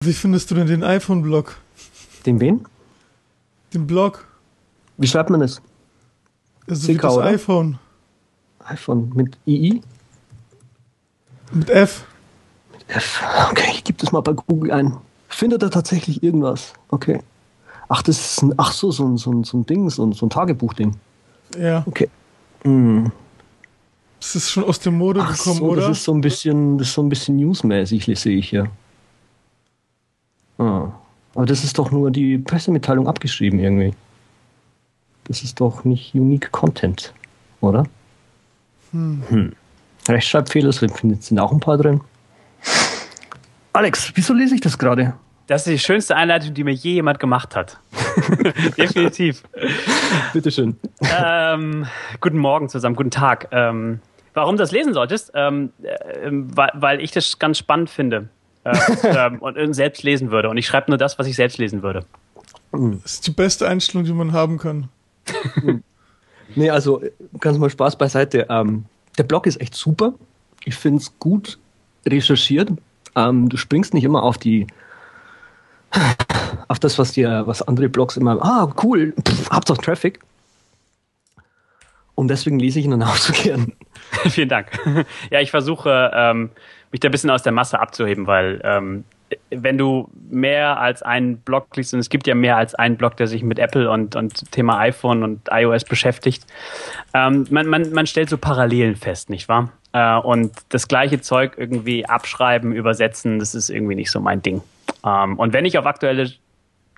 Wie findest du denn den iPhone-Blog? Den wen? Den Blog. Wie schreibt man das? Also wie das oder? iPhone. iPhone mit II? Mit F. F. Okay, ich gebe das mal bei Google ein. Findet er tatsächlich irgendwas? Okay. Ach, das ist ein, ach so, so ein, so so ein Ding, so ein, so ein Tagebuchding. Ja. Okay. Hm. Das ist schon aus der Mode Ach gekommen, so, oder? Das ist so ein bisschen, das ist so ein bisschen newsmäßig, sehe ich hier. Ah. Aber das ist doch nur die Pressemitteilung abgeschrieben irgendwie. Das ist doch nicht unique Content, oder? Hm. Hm. Rechtschreibfehler sind, sind auch ein paar drin. Alex, wieso lese ich das gerade? Das ist die schönste Einleitung, die mir je jemand gemacht hat. Definitiv. Bitteschön. Ähm, guten Morgen zusammen, guten Tag. Ähm, warum du das lesen solltest? Ähm, äh, weil, weil ich das ganz spannend finde äh, ähm, und selbst lesen würde. Und ich schreibe nur das, was ich selbst lesen würde. Das ist die beste Einstellung, die man haben kann. nee, also ganz mal Spaß beiseite. Ähm, der Blog ist echt super. Ich finde es gut recherchiert. Ähm, du springst nicht immer auf die auf das, was dir, was andere Blogs immer, ah, cool, pff, habt doch Traffic. Und deswegen lese ich ihn dann auch so gern. Vielen Dank. Ja, ich versuche, ähm, mich da ein bisschen aus der Masse abzuheben, weil ähm, wenn du mehr als einen Blog liest, und es gibt ja mehr als einen Blog, der sich mit Apple und, und Thema iPhone und iOS beschäftigt, ähm, man, man, man stellt so Parallelen fest, nicht wahr? Äh, und das gleiche Zeug irgendwie abschreiben, übersetzen, das ist irgendwie nicht so mein Ding. Ähm, und wenn ich auf aktuelle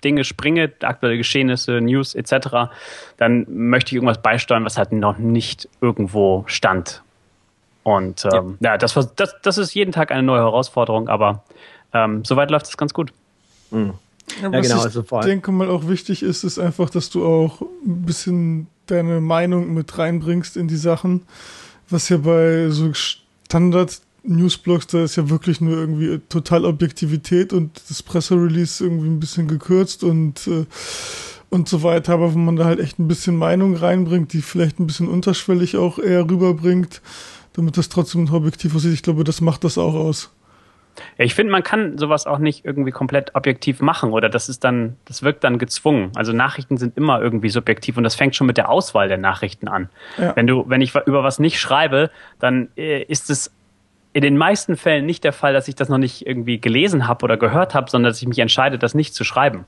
Dinge springe, aktuelle Geschehnisse, News etc., dann möchte ich irgendwas beisteuern, was halt noch nicht irgendwo stand. Und ähm, ja, ja das, das, das ist jeden Tag eine neue Herausforderung, aber ähm, soweit läuft es ganz gut. Mhm. Ja, was genau, also ich denke mal auch wichtig ist, ist einfach, dass du auch ein bisschen deine Meinung mit reinbringst in die Sachen, was ja bei so Standard Newsblogs, da ist ja wirklich nur irgendwie total Objektivität und das Presserelease irgendwie ein bisschen gekürzt und äh, und so weiter, aber wenn man da halt echt ein bisschen Meinung reinbringt, die vielleicht ein bisschen unterschwellig auch eher rüberbringt, damit das trotzdem objektiv aussieht, ich glaube, das macht das auch aus. Ja, ich finde, man kann sowas auch nicht irgendwie komplett objektiv machen oder das ist dann, das wirkt dann gezwungen. Also Nachrichten sind immer irgendwie subjektiv und das fängt schon mit der Auswahl der Nachrichten an. Ja. Wenn du, wenn ich über was nicht schreibe, dann äh, ist es in den meisten Fällen nicht der Fall, dass ich das noch nicht irgendwie gelesen habe oder gehört habe, sondern dass ich mich entscheide, das nicht zu schreiben.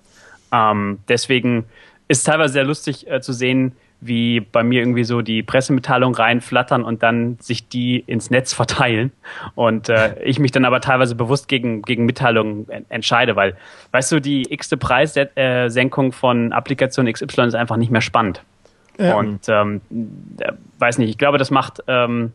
Ähm, deswegen ist teilweise sehr lustig äh, zu sehen, wie bei mir irgendwie so die Pressemitteilungen reinflattern und dann sich die ins Netz verteilen und äh, ich mich dann aber teilweise bewusst gegen, gegen Mitteilungen entscheide, weil, weißt du, die x-te Preissenkung von Applikation XY ist einfach nicht mehr spannend. Ja. Und ähm, äh, weiß nicht, ich glaube, das macht ähm,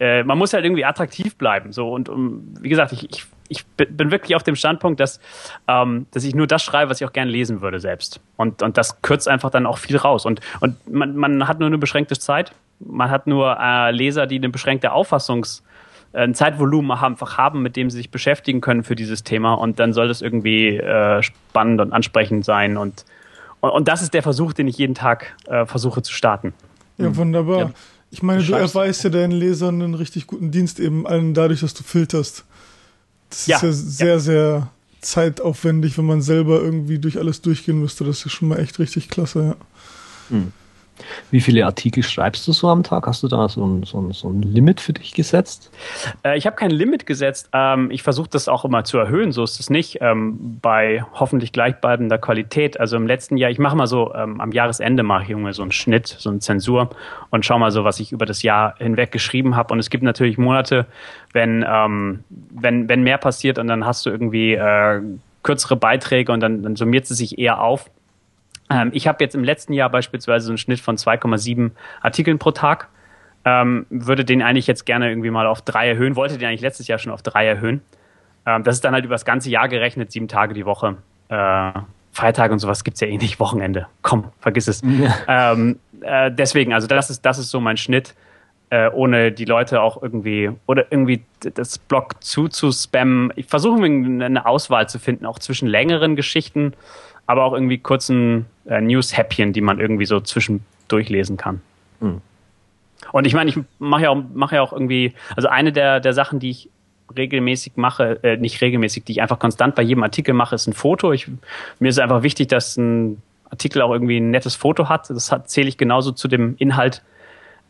äh, man muss halt irgendwie attraktiv bleiben. So und um, wie gesagt, ich, ich, ich bin wirklich auf dem Standpunkt, dass, ähm, dass ich nur das schreibe, was ich auch gerne lesen würde selbst. Und, und das kürzt einfach dann auch viel raus. Und, und man, man hat nur eine beschränkte Zeit. Man hat nur äh, Leser, die eine beschränkte Auffassungs- äh, ein Zeitvolumen einfach haben, mit dem sie sich beschäftigen können für dieses Thema. Und dann soll das irgendwie äh, spannend und ansprechend sein. Und, und, und, das ist der Versuch, den ich jeden Tag äh, versuche zu starten. Ja, wunderbar. Ja. Ich meine, du erweist ja deinen Lesern einen richtig guten Dienst eben allen dadurch, dass du filterst. Das ja, ist ja sehr, ja. sehr zeitaufwendig, wenn man selber irgendwie durch alles durchgehen müsste. Das ist ja schon mal echt richtig klasse, ja. Hm. Wie viele Artikel schreibst du so am Tag? Hast du da so ein, so ein, so ein Limit für dich gesetzt? Äh, ich habe kein Limit gesetzt. Ähm, ich versuche das auch immer zu erhöhen, so ist es nicht. Ähm, bei hoffentlich gleichbleibender Qualität. Also im letzten Jahr, ich mache mal so, ähm, am Jahresende mache ich irgendwie so einen Schnitt, so eine Zensur und schau mal so, was ich über das Jahr hinweg geschrieben habe. Und es gibt natürlich Monate, wenn, ähm, wenn, wenn mehr passiert und dann hast du irgendwie äh, kürzere Beiträge und dann, dann summiert es sich eher auf. Ähm, ich habe jetzt im letzten Jahr beispielsweise so einen Schnitt von 2,7 Artikeln pro Tag. Ähm, würde den eigentlich jetzt gerne irgendwie mal auf drei erhöhen, wollte den eigentlich letztes Jahr schon auf drei erhöhen. Ähm, das ist dann halt über das ganze Jahr gerechnet, sieben Tage die Woche. Äh, Feiertage und sowas gibt's ja eh nicht, Wochenende. Komm, vergiss es. Ja. Ähm, äh, deswegen, also das ist, das ist so mein Schnitt, äh, ohne die Leute auch irgendwie oder irgendwie das Blog zuzuspammen. Ich versuche eine Auswahl zu finden, auch zwischen längeren Geschichten aber auch irgendwie kurzen äh, News-Häppchen, die man irgendwie so zwischendurch lesen kann. Mhm. Und ich meine, ich mache ja, auch, mach ja auch irgendwie, also eine der, der Sachen, die ich regelmäßig mache, äh, nicht regelmäßig, die ich einfach konstant bei jedem Artikel mache, ist ein Foto. Ich, mir ist einfach wichtig, dass ein Artikel auch irgendwie ein nettes Foto hat. Das hat, zähle ich genauso zu dem Inhalt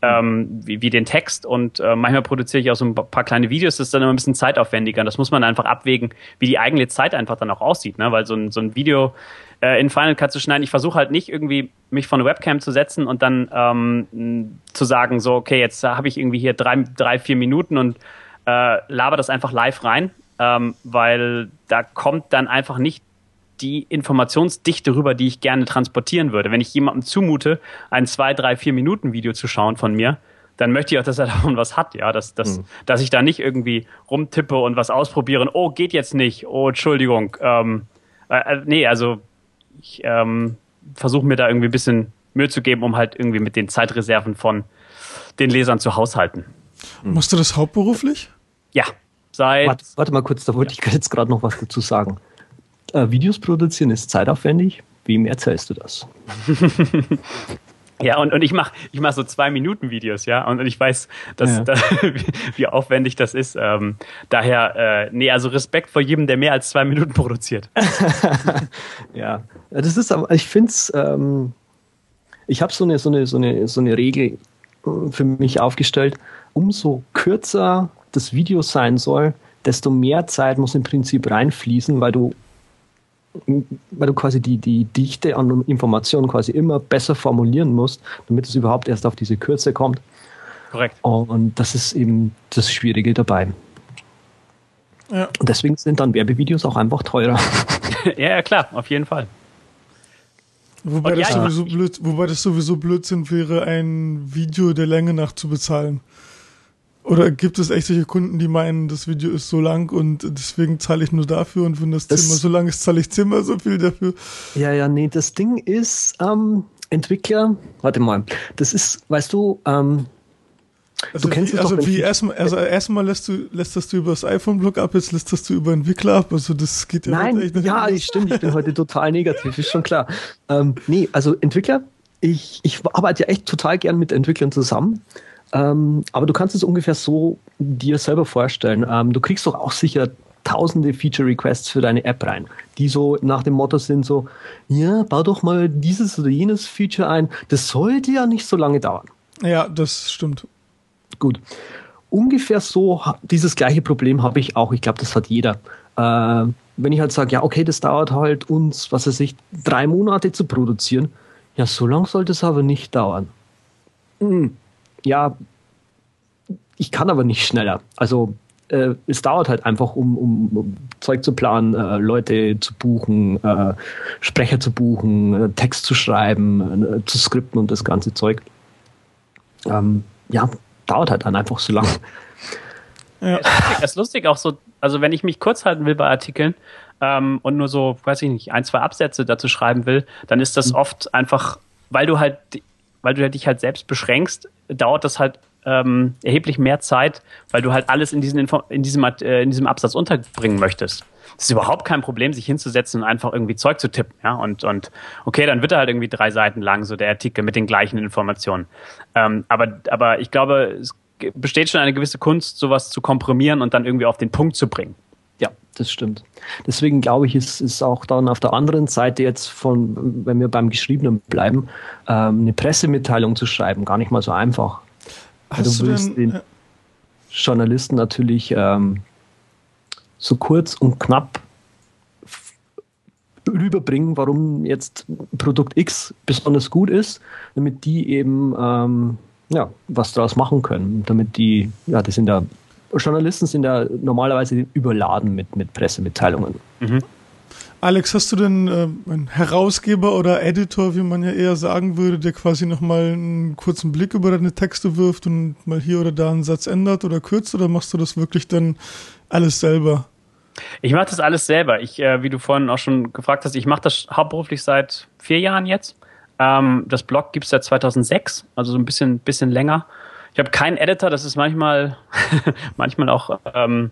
ähm, wie, wie den Text und äh, manchmal produziere ich auch so ein paar kleine Videos, das ist dann immer ein bisschen zeitaufwendiger. Das muss man einfach abwägen, wie die eigene Zeit einfach dann auch aussieht, ne? weil so ein, so ein Video äh, in Final Cut zu schneiden, ich versuche halt nicht irgendwie mich vor eine Webcam zu setzen und dann ähm, zu sagen, so, okay, jetzt habe ich irgendwie hier drei, drei, vier Minuten und äh, laber das einfach live rein, ähm, weil da kommt dann einfach nicht die Informationsdichte rüber, die ich gerne transportieren würde. Wenn ich jemandem zumute, ein zwei, drei, vier Minuten Video zu schauen von mir, dann möchte ich auch, dass er davon was hat, ja, dass, dass, mhm. dass ich da nicht irgendwie rumtippe und was ausprobieren. Oh, geht jetzt nicht. Oh, Entschuldigung. Ähm, äh, äh nee, also ich ähm, versuche mir da irgendwie ein bisschen Mühe zu geben, um halt irgendwie mit den Zeitreserven von den Lesern zu haushalten. Mhm. Machst du das hauptberuflich? Ja, seit. Warte, warte mal kurz, da wollte ich jetzt gerade noch was dazu sagen. Äh, Videos produzieren ist zeitaufwendig. Wem erzählst du das? Ja, und, und ich mache ich mach so zwei Minuten Videos, ja, und, und ich weiß, dass, ja. dass, wie aufwendig das ist. Ähm, daher, äh, nee, also Respekt vor jedem, der mehr als zwei Minuten produziert. ja, das ist aber, ich finde es, ähm, ich habe so eine, so, eine, so, eine, so eine Regel äh, für mich aufgestellt, umso kürzer das Video sein soll, desto mehr Zeit muss im Prinzip reinfließen, weil du weil du quasi die, die Dichte an Informationen quasi immer besser formulieren musst, damit es überhaupt erst auf diese Kürze kommt. Korrekt. Und das ist eben das Schwierige dabei. Ja. Und deswegen sind dann Werbevideos auch einfach teurer. ja, ja, klar, auf jeden Fall. Wobei, das, ja, sowieso blöd, wobei das sowieso Blödsinn wäre, ein Video der Länge nach zu bezahlen. Oder gibt es echt solche Kunden, die meinen, das Video ist so lang und deswegen zahle ich nur dafür und wenn das, das Zimmer so lang ist, zahle ich Zimmer so viel dafür? Ja, ja, nee, das Ding ist, ähm, Entwickler, warte mal, das ist, weißt du, ähm, also du kennst wie, es doch, also wie erstmal, also erstmal lässt du lässt das du über das iPhone-Blog ab, jetzt lässt das du über Entwickler ab. Also das geht ja Nein, echt nicht. Ja, anders. stimmt, ich bin heute total negativ, ist schon klar. Ähm, nee, also Entwickler, ich, ich arbeite ja echt total gern mit Entwicklern zusammen. Ähm, aber du kannst es ungefähr so dir selber vorstellen. Ähm, du kriegst doch auch sicher tausende Feature-Requests für deine App rein, die so nach dem Motto sind so, ja, bau doch mal dieses oder jenes Feature ein. Das sollte ja nicht so lange dauern. Ja, das stimmt. Gut. Ungefähr so, dieses gleiche Problem habe ich auch. Ich glaube, das hat jeder. Äh, wenn ich halt sage, ja, okay, das dauert halt uns, was weiß ich, drei Monate zu produzieren. Ja, so lang sollte es aber nicht dauern. Hm ja, ich kann aber nicht schneller. Also äh, es dauert halt einfach, um, um, um Zeug zu planen, äh, Leute zu buchen, äh, Sprecher zu buchen, äh, Text zu schreiben, äh, zu skripten und das ganze Zeug. Ähm, ja, dauert halt dann einfach so lang. Ja. Es ist lustig auch so, also wenn ich mich kurz halten will bei Artikeln ähm, und nur so, weiß ich nicht, ein, zwei Absätze dazu schreiben will, dann ist das mhm. oft einfach, weil du halt weil du dich halt selbst beschränkst, dauert das halt ähm, erheblich mehr Zeit, weil du halt alles in, diesen Info in, diesem, äh, in diesem Absatz unterbringen möchtest. Es ist überhaupt kein Problem, sich hinzusetzen und einfach irgendwie Zeug zu tippen. Ja? Und, und okay, dann wird er halt irgendwie drei Seiten lang, so der Artikel mit den gleichen Informationen. Ähm, aber, aber ich glaube, es besteht schon eine gewisse Kunst, sowas zu komprimieren und dann irgendwie auf den Punkt zu bringen. Das stimmt. Deswegen glaube ich, ist, ist auch dann auf der anderen Seite jetzt von, wenn wir beim Geschriebenen bleiben, ähm, eine Pressemitteilung zu schreiben, gar nicht mal so einfach. Hast du willst denn, den Journalisten natürlich ähm, so kurz und knapp rüberbringen, warum jetzt Produkt X besonders gut ist, damit die eben ähm, ja, was daraus machen können, damit die, ja, die sind ja Journalisten sind ja normalerweise überladen mit, mit Pressemitteilungen. Mhm. Alex, hast du denn äh, einen Herausgeber oder Editor, wie man ja eher sagen würde, der quasi nochmal einen kurzen Blick über deine Texte wirft und mal hier oder da einen Satz ändert oder kürzt oder machst du das wirklich dann alles selber? Ich mache das alles selber. Ich, äh, wie du vorhin auch schon gefragt hast, ich mache das hauptberuflich seit vier Jahren jetzt. Ähm, das Blog gibt es seit 2006, also so ein bisschen, bisschen länger. Ich habe keinen Editor, das ist manchmal, manchmal auch ähm,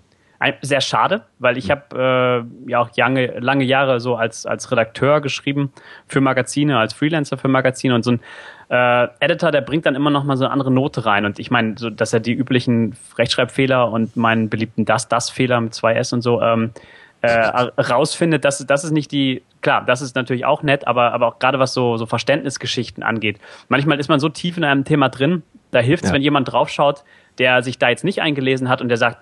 sehr schade, weil ich habe äh, ja auch lange, lange Jahre so als, als Redakteur geschrieben für Magazine, als Freelancer für Magazine und so ein äh, Editor, der bringt dann immer noch mal so eine andere Note rein. Und ich meine, so, dass er die üblichen Rechtschreibfehler und meinen beliebten Das-Das-Fehler mit zwei S und so ähm, äh, rausfindet, das, das ist nicht die, klar, das ist natürlich auch nett, aber, aber auch gerade was so, so Verständnisgeschichten angeht. Manchmal ist man so tief in einem Thema drin, da hilft es, ja. wenn jemand draufschaut, der sich da jetzt nicht eingelesen hat und der sagt,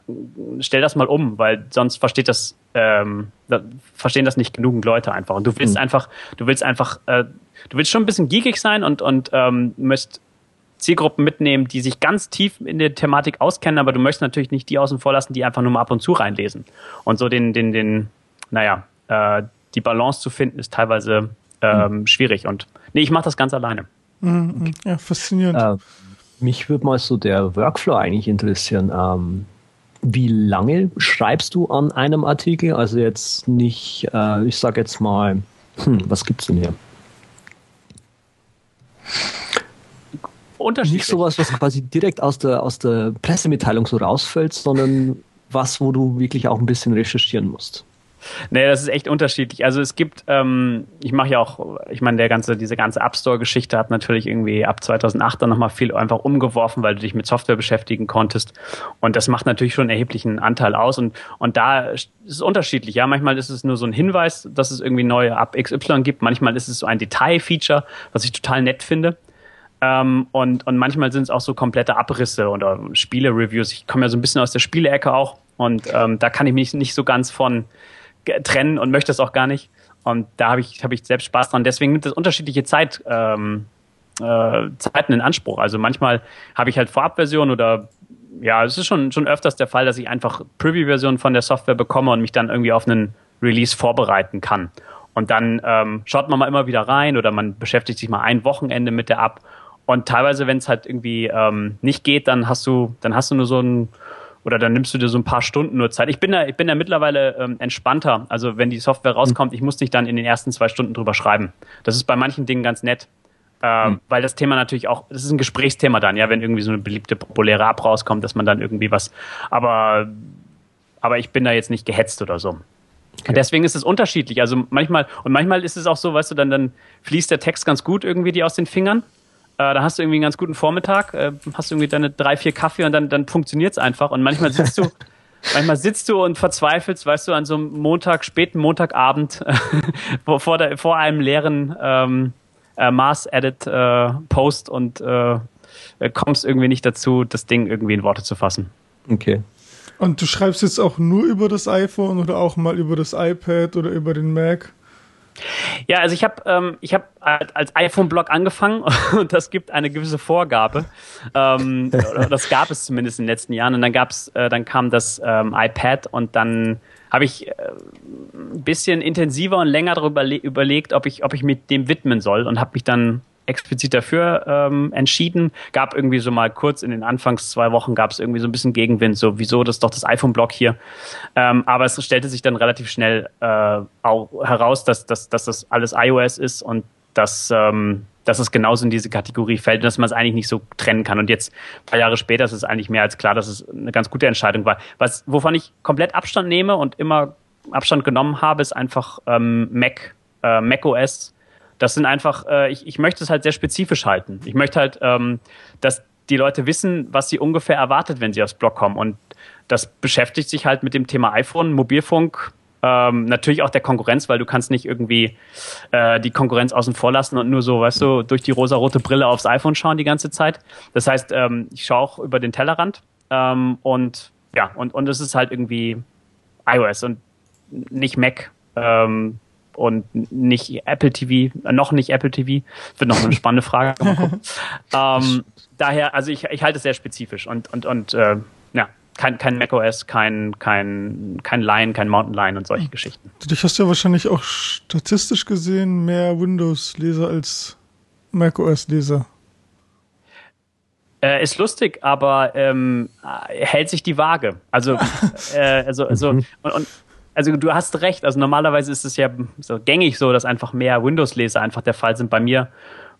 stell das mal um, weil sonst versteht das, ähm, da verstehen das nicht genügend Leute einfach. Und du willst mhm. einfach, du willst einfach, äh, du willst schon ein bisschen geekig sein und, und ähm, möchtest Zielgruppen mitnehmen, die sich ganz tief in der Thematik auskennen, aber du möchtest natürlich nicht die außen vor lassen, die einfach nur mal ab und zu reinlesen. Und so den, den, den, naja, äh, die Balance zu finden, ist teilweise ähm, mhm. schwierig. Und nee, ich mache das ganz alleine. Mhm. Ja, faszinierend. Äh, mich würde mal so der Workflow eigentlich interessieren. Ähm, wie lange schreibst du an einem Artikel? Also jetzt nicht, äh, ich sage jetzt mal, hm, was gibt's denn hier? Nicht sowas, was quasi direkt aus der, aus der Pressemitteilung so rausfällt, sondern was, wo du wirklich auch ein bisschen recherchieren musst. Nee, das ist echt unterschiedlich. Also es gibt, ähm, ich mache ja auch, ich meine, der ganze, diese ganze App Store-Geschichte hat natürlich irgendwie ab 2008 dann nochmal viel einfach umgeworfen, weil du dich mit Software beschäftigen konntest. Und das macht natürlich schon einen erheblichen Anteil aus. Und, und da ist es unterschiedlich. Ja, manchmal ist es nur so ein Hinweis, dass es irgendwie neue App XY gibt. Manchmal ist es so ein Detail-Feature, was ich total nett finde. Ähm, und, und manchmal sind es auch so komplette Abrisse oder Spiele-Reviews. Ich komme ja so ein bisschen aus der Spiele-Ecke auch. Und ähm, da kann ich mich nicht so ganz von trennen und möchte es auch gar nicht. Und da habe ich, hab ich selbst Spaß dran. Deswegen nimmt das unterschiedliche Zeit, ähm, äh, Zeiten in Anspruch. Also manchmal habe ich halt Vorabversion oder ja, es ist schon, schon öfters der Fall, dass ich einfach Preview-Versionen von der Software bekomme und mich dann irgendwie auf einen Release vorbereiten kann. Und dann ähm, schaut man mal immer wieder rein oder man beschäftigt sich mal ein Wochenende mit der App. Und teilweise, wenn es halt irgendwie ähm, nicht geht, dann hast du, dann hast du nur so ein oder dann nimmst du dir so ein paar Stunden nur Zeit. Ich bin da, ich bin da mittlerweile ähm, entspannter. Also wenn die Software rauskommt, ich muss nicht dann in den ersten zwei Stunden drüber schreiben. Das ist bei manchen Dingen ganz nett. Ähm, mhm. Weil das Thema natürlich auch, das ist ein Gesprächsthema dann, ja, wenn irgendwie so eine beliebte populäre App rauskommt, dass man dann irgendwie was, aber, aber ich bin da jetzt nicht gehetzt oder so. Okay. Deswegen ist es unterschiedlich. Also manchmal, und manchmal ist es auch so, weißt du, dann, dann fließt der Text ganz gut irgendwie dir aus den Fingern. Äh, da hast du irgendwie einen ganz guten Vormittag, äh, hast du irgendwie deine drei, vier Kaffee und dann, dann funktioniert's einfach. Und manchmal sitzt du, manchmal sitzt du und verzweifelst, weißt du, an so einem Montag, späten Montagabend vor, der, vor einem leeren ähm, äh, Mars-Edit-Post äh, und äh, kommst irgendwie nicht dazu, das Ding irgendwie in Worte zu fassen. Okay. Und du schreibst jetzt auch nur über das iPhone oder auch mal über das iPad oder über den Mac? Ja, also ich habe ähm, ich hab als iPhone-Blog angefangen und das gibt eine gewisse Vorgabe. Ähm, das gab es zumindest in den letzten Jahren. Und dann gab's, äh, dann kam das ähm, iPad und dann habe ich äh, ein bisschen intensiver und länger darüber überlegt, ob ich, ob ich mich dem widmen soll und habe mich dann explizit dafür ähm, entschieden. Gab irgendwie so mal kurz in den Anfangs zwei Wochen gab es irgendwie so ein bisschen Gegenwind, so wieso das doch das iPhone-Block hier. Ähm, aber es stellte sich dann relativ schnell äh, auch heraus, dass, dass, dass das alles iOS ist und dass, ähm, dass es genauso in diese Kategorie fällt und dass man es eigentlich nicht so trennen kann. Und jetzt, ein paar Jahre später, ist es eigentlich mehr als klar, dass es eine ganz gute Entscheidung war. Was, wovon ich komplett Abstand nehme und immer Abstand genommen habe, ist einfach ähm, Mac, äh, Mac OS das sind einfach, äh, ich, ich möchte es halt sehr spezifisch halten. Ich möchte halt, ähm, dass die Leute wissen, was sie ungefähr erwartet, wenn sie aufs Blog kommen. Und das beschäftigt sich halt mit dem Thema iPhone, Mobilfunk, ähm, natürlich auch der Konkurrenz, weil du kannst nicht irgendwie äh, die Konkurrenz außen vor lassen und nur so, weißt du, durch die rosa-rote Brille aufs iPhone schauen die ganze Zeit. Das heißt, ähm, ich schaue auch über den Tellerrand ähm, und ja, und, und es ist halt irgendwie iOS und nicht Mac. Ähm, und nicht Apple TV, äh, noch nicht Apple TV. Wird noch eine spannende Frage. ähm, daher, also ich, ich halte es sehr spezifisch und, und, und äh, ja, kein, kein macOS, kein, kein, kein Lion, kein Mountain Lion und solche Geschichten. Du hast ja wahrscheinlich auch statistisch gesehen mehr Windows-Leser als macOS-Leser. Äh, ist lustig, aber ähm, hält sich die Waage. Also, äh, also, also und, und also du hast recht, also normalerweise ist es ja so gängig so, dass einfach mehr Windows-Leser einfach der Fall sind. Bei mir,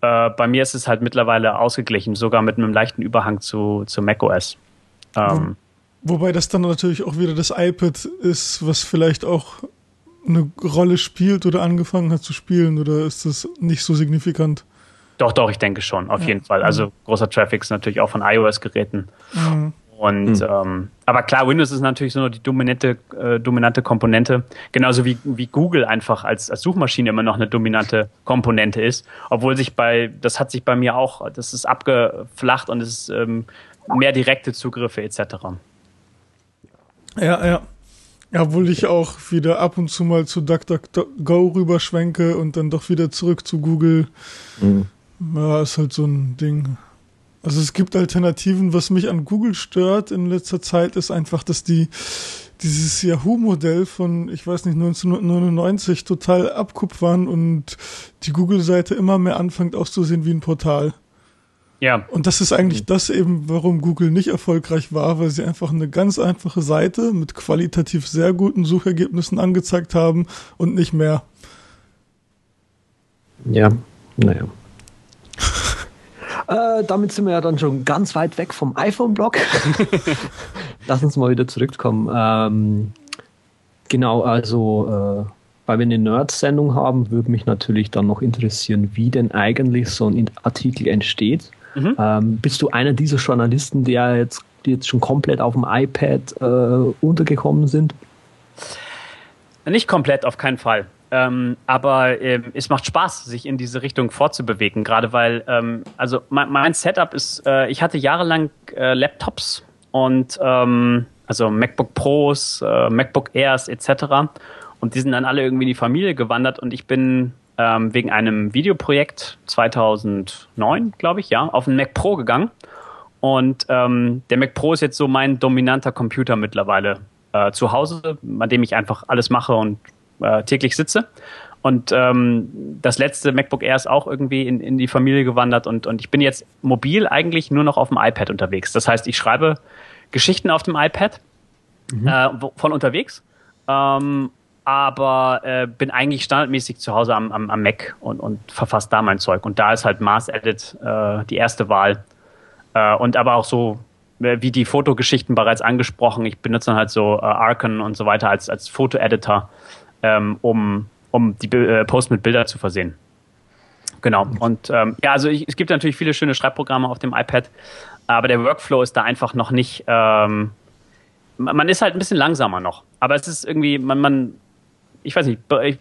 äh, bei mir ist es halt mittlerweile ausgeglichen, sogar mit einem leichten Überhang zu, zu macOS. Ähm, Wobei das dann natürlich auch wieder das iPad ist, was vielleicht auch eine Rolle spielt oder angefangen hat zu spielen, oder ist das nicht so signifikant? Doch, doch, ich denke schon, auf ja. jeden Fall. Also großer Traffic ist natürlich auch von iOS-Geräten. Mhm. Und mhm. ähm, aber klar, Windows ist natürlich so nur die dominante, äh, dominante Komponente, genauso wie, wie Google einfach als, als Suchmaschine immer noch eine dominante Komponente ist, obwohl sich bei, das hat sich bei mir auch, das ist abgeflacht und es ist ähm, mehr direkte Zugriffe etc. Ja, ja. Ja, obwohl ich auch wieder ab und zu mal zu DuckDuckGo rüberschwenke und dann doch wieder zurück zu Google. Mhm. Ja, ist halt so ein Ding. Also es gibt Alternativen. Was mich an Google stört in letzter Zeit ist einfach, dass die dieses Yahoo-Modell von, ich weiß nicht, 1999 total abkupfern und die Google-Seite immer mehr anfängt auszusehen wie ein Portal. Ja. Und das ist eigentlich das eben, warum Google nicht erfolgreich war, weil sie einfach eine ganz einfache Seite mit qualitativ sehr guten Suchergebnissen angezeigt haben und nicht mehr. Ja, naja. Äh, damit sind wir ja dann schon ganz weit weg vom iPhone-Blog. Lass uns mal wieder zurückkommen. Ähm, genau, also, äh, weil wir eine Nerd-Sendung haben, würde mich natürlich dann noch interessieren, wie denn eigentlich so ein Artikel entsteht. Mhm. Ähm, bist du einer dieser Journalisten, der jetzt, die jetzt schon komplett auf dem iPad äh, untergekommen sind? Nicht komplett, auf keinen Fall. Ähm, aber äh, es macht Spaß, sich in diese Richtung fortzubewegen, gerade weil, ähm, also mein, mein, Setup ist, äh, ich hatte jahrelang äh, Laptops und ähm, also MacBook Pros, äh, MacBook Airs etc. Und die sind dann alle irgendwie in die Familie gewandert und ich bin ähm, wegen einem Videoprojekt 2009, glaube ich, ja, auf einen Mac Pro gegangen. Und ähm, der Mac Pro ist jetzt so mein dominanter Computer mittlerweile äh, zu Hause, an dem ich einfach alles mache und äh, täglich sitze. Und ähm, das letzte MacBook Air ist auch irgendwie in, in die Familie gewandert und, und ich bin jetzt mobil eigentlich nur noch auf dem iPad unterwegs. Das heißt, ich schreibe Geschichten auf dem iPad mhm. äh, von unterwegs, ähm, aber äh, bin eigentlich standardmäßig zu Hause am, am, am Mac und, und verfasse da mein Zeug. Und da ist halt Mars Edit äh, die erste Wahl. Äh, und aber auch so äh, wie die Fotogeschichten bereits angesprochen. Ich benutze dann halt so äh, Arken und so weiter als, als Foto-Editor ähm, um, um die äh, Post mit Bildern zu versehen. Genau. Und ähm, ja, also ich, es gibt natürlich viele schöne Schreibprogramme auf dem iPad, aber der Workflow ist da einfach noch nicht. Ähm, man ist halt ein bisschen langsamer noch, aber es ist irgendwie, man, man ich weiß nicht, ich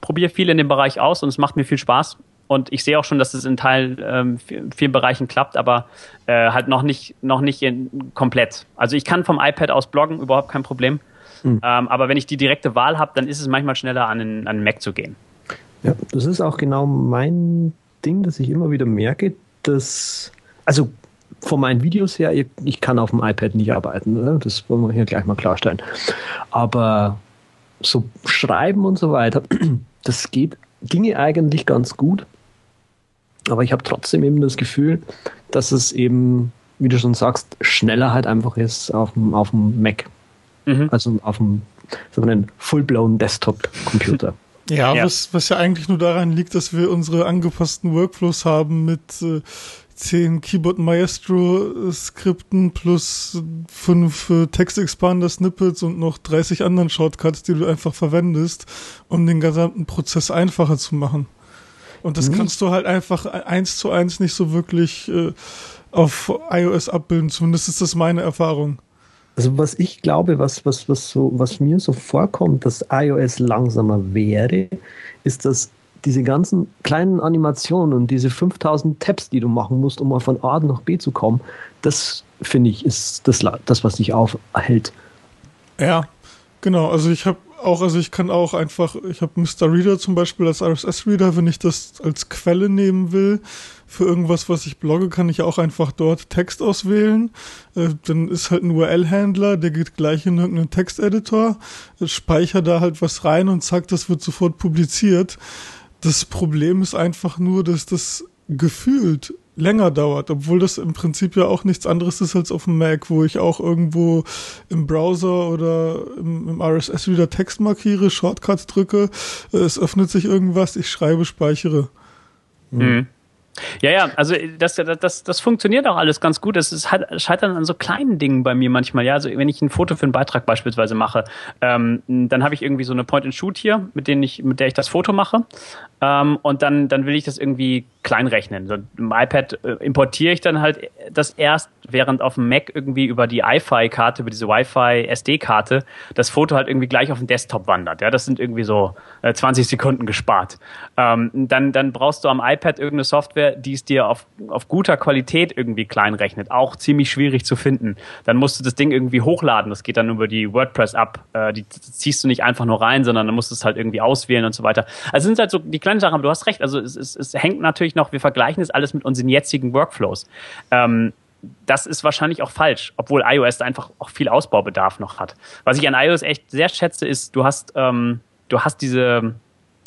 probiere viel in dem Bereich aus und es macht mir viel Spaß. Und ich sehe auch schon, dass es in Teil ähm, vielen Bereichen klappt, aber äh, halt noch nicht, noch nicht in, komplett. Also ich kann vom iPad aus bloggen, überhaupt kein Problem. Mhm. Ähm, aber wenn ich die direkte Wahl habe, dann ist es manchmal schneller, an den, an den Mac zu gehen. Ja, das ist auch genau mein Ding, dass ich immer wieder merke, dass, also von meinen Videos her, ich kann auf dem iPad nicht arbeiten, das wollen wir hier gleich mal klarstellen. Aber so schreiben und so weiter, das geht, ginge eigentlich ganz gut. Aber ich habe trotzdem eben das Gefühl, dass es eben, wie du schon sagst, schneller halt einfach ist auf dem, auf dem Mac. Mhm. Also auf dem so einen full-blown Desktop-Computer. Ja, ja, Was, was ja eigentlich nur daran liegt, dass wir unsere angepassten Workflows haben mit äh, 10 Keyboard Maestro Skripten plus 5 äh, Text Expander Snippets und noch 30 anderen Shortcuts, die du einfach verwendest, um den gesamten Prozess einfacher zu machen. Und das mhm. kannst du halt einfach eins zu eins nicht so wirklich äh, auf iOS abbilden. Zumindest ist das meine Erfahrung. Also was ich glaube, was, was, was, so, was mir so vorkommt, dass iOS langsamer wäre, ist, dass diese ganzen kleinen Animationen und diese 5000 Tabs, die du machen musst, um mal von A nach B zu kommen, das finde ich ist das, das, was dich aufhält. Ja, genau. Also ich habe auch, also ich kann auch einfach, ich habe Mr. Reader zum Beispiel als RSS-Reader, wenn ich das als Quelle nehmen will, für irgendwas, was ich blogge, kann ich auch einfach dort Text auswählen. Äh, dann ist halt ein URL-Händler, der geht gleich in irgendeinen Texteditor, speichert da halt was rein und zack, das wird sofort publiziert. Das Problem ist einfach nur, dass das gefühlt länger dauert, obwohl das im Prinzip ja auch nichts anderes ist als auf dem Mac, wo ich auch irgendwo im Browser oder im, im RSS-Reader Text markiere, Shortcuts drücke, es öffnet sich irgendwas, ich schreibe, speichere. Mhm. Ja, ja, also das, das, das funktioniert auch alles ganz gut. Es ist scheitert an so kleinen Dingen bei mir manchmal. Ja, also wenn ich ein Foto für einen Beitrag beispielsweise mache, ähm, dann habe ich irgendwie so eine Point-and-Shoot hier, mit, denen ich, mit der ich das Foto mache. Ähm, und dann, dann will ich das irgendwie kleinrechnen. So, Im iPad äh, importiere ich dann halt das erst, während auf dem Mac irgendwie über die iFi-Karte, über diese Wi-Fi SD-Karte, das Foto halt irgendwie gleich auf den Desktop wandert. Ja, das sind irgendwie so äh, 20 Sekunden gespart. Ähm, dann, dann brauchst du am iPad irgendeine Software, die es dir auf, auf guter Qualität irgendwie kleinrechnet. Auch ziemlich schwierig zu finden. Dann musst du das Ding irgendwie hochladen. Das geht dann über die WordPress-App. Äh, die ziehst du nicht einfach nur rein, sondern dann musst du es halt irgendwie auswählen und so weiter. Also sind halt so die kleinen Sachen, aber du hast recht. Also es, es, es hängt natürlich noch, wir vergleichen das alles mit unseren jetzigen Workflows. Ähm, das ist wahrscheinlich auch falsch, obwohl iOS einfach auch viel Ausbaubedarf noch hat. Was ich an iOS echt sehr schätze, ist, du hast, ähm, du hast diese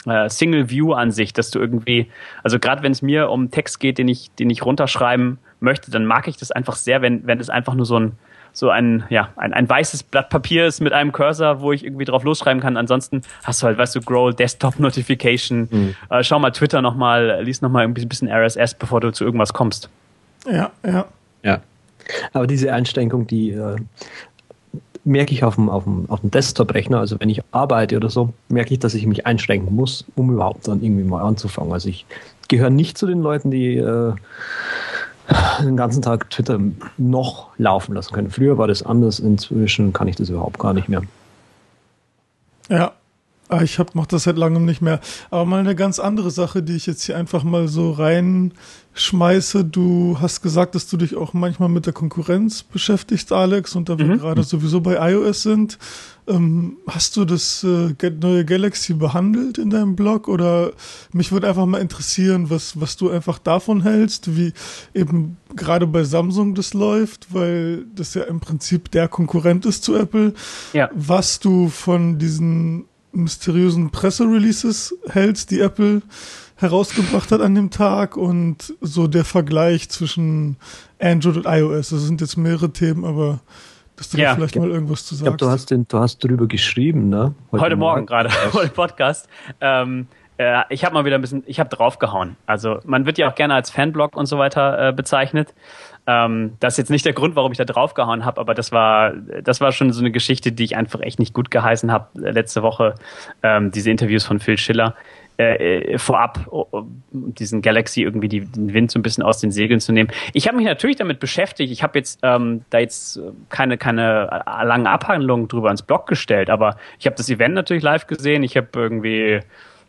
äh, Single-View-Ansicht, dass du irgendwie, also gerade wenn es mir um Text geht, den ich, den ich runterschreiben möchte, dann mag ich das einfach sehr, wenn, wenn es einfach nur so ein, so ein, ja, ein, ein weißes Blatt Papier ist mit einem Cursor, wo ich irgendwie drauf losschreiben kann. Ansonsten hast du halt, weißt du, Growl, Desktop Notification, mhm. äh, schau mal Twitter nochmal, lies nochmal ein bisschen RSS, bevor du zu irgendwas kommst. Ja, ja. Ja. Aber diese Einschränkung, die äh, merke ich auf dem, auf dem, auf dem Desktop-Rechner, also wenn ich arbeite oder so, merke ich, dass ich mich einschränken muss, um überhaupt dann irgendwie mal anzufangen. Also ich gehöre nicht zu den Leuten, die äh, den ganzen Tag Twitter noch laufen lassen können. Früher war das anders, inzwischen kann ich das überhaupt gar nicht mehr. Ja, ich hab, mach das seit langem nicht mehr. Aber mal eine ganz andere Sache, die ich jetzt hier einfach mal so reinschmeiße. Du hast gesagt, dass du dich auch manchmal mit der Konkurrenz beschäftigst, Alex, und da wir mhm. gerade sowieso bei iOS sind. Ähm, hast du das äh, neue Galaxy behandelt in deinem Blog oder mich würde einfach mal interessieren, was, was du einfach davon hältst, wie eben gerade bei Samsung das läuft, weil das ja im Prinzip der Konkurrent ist zu Apple. Ja. Was du von diesen mysteriösen Pressereleases hältst, die Apple herausgebracht hat an dem Tag und so der Vergleich zwischen Android und iOS. Das sind jetzt mehrere Themen, aber dass du ja. da vielleicht mal irgendwas zu sagen. Ich glaube, du hast den, du hast drüber geschrieben, ne? Heute, Heute Morgen, gerade vor dem Podcast. Ähm, äh, ich habe mal wieder ein bisschen, ich habe draufgehauen. Also man wird ja auch gerne als Fanblog und so weiter äh, bezeichnet. Ähm, das ist jetzt nicht der Grund, warum ich da draufgehauen habe, aber das war, das war schon so eine Geschichte, die ich einfach echt nicht gut geheißen habe äh, letzte Woche. Ähm, diese Interviews von Phil Schiller äh, vorab, um diesen Galaxy irgendwie die, den Wind so ein bisschen aus den Segeln zu nehmen. Ich habe mich natürlich damit beschäftigt. Ich habe jetzt ähm, da jetzt keine keine langen Abhandlungen drüber ins Blog gestellt, aber ich habe das Event natürlich live gesehen. Ich habe irgendwie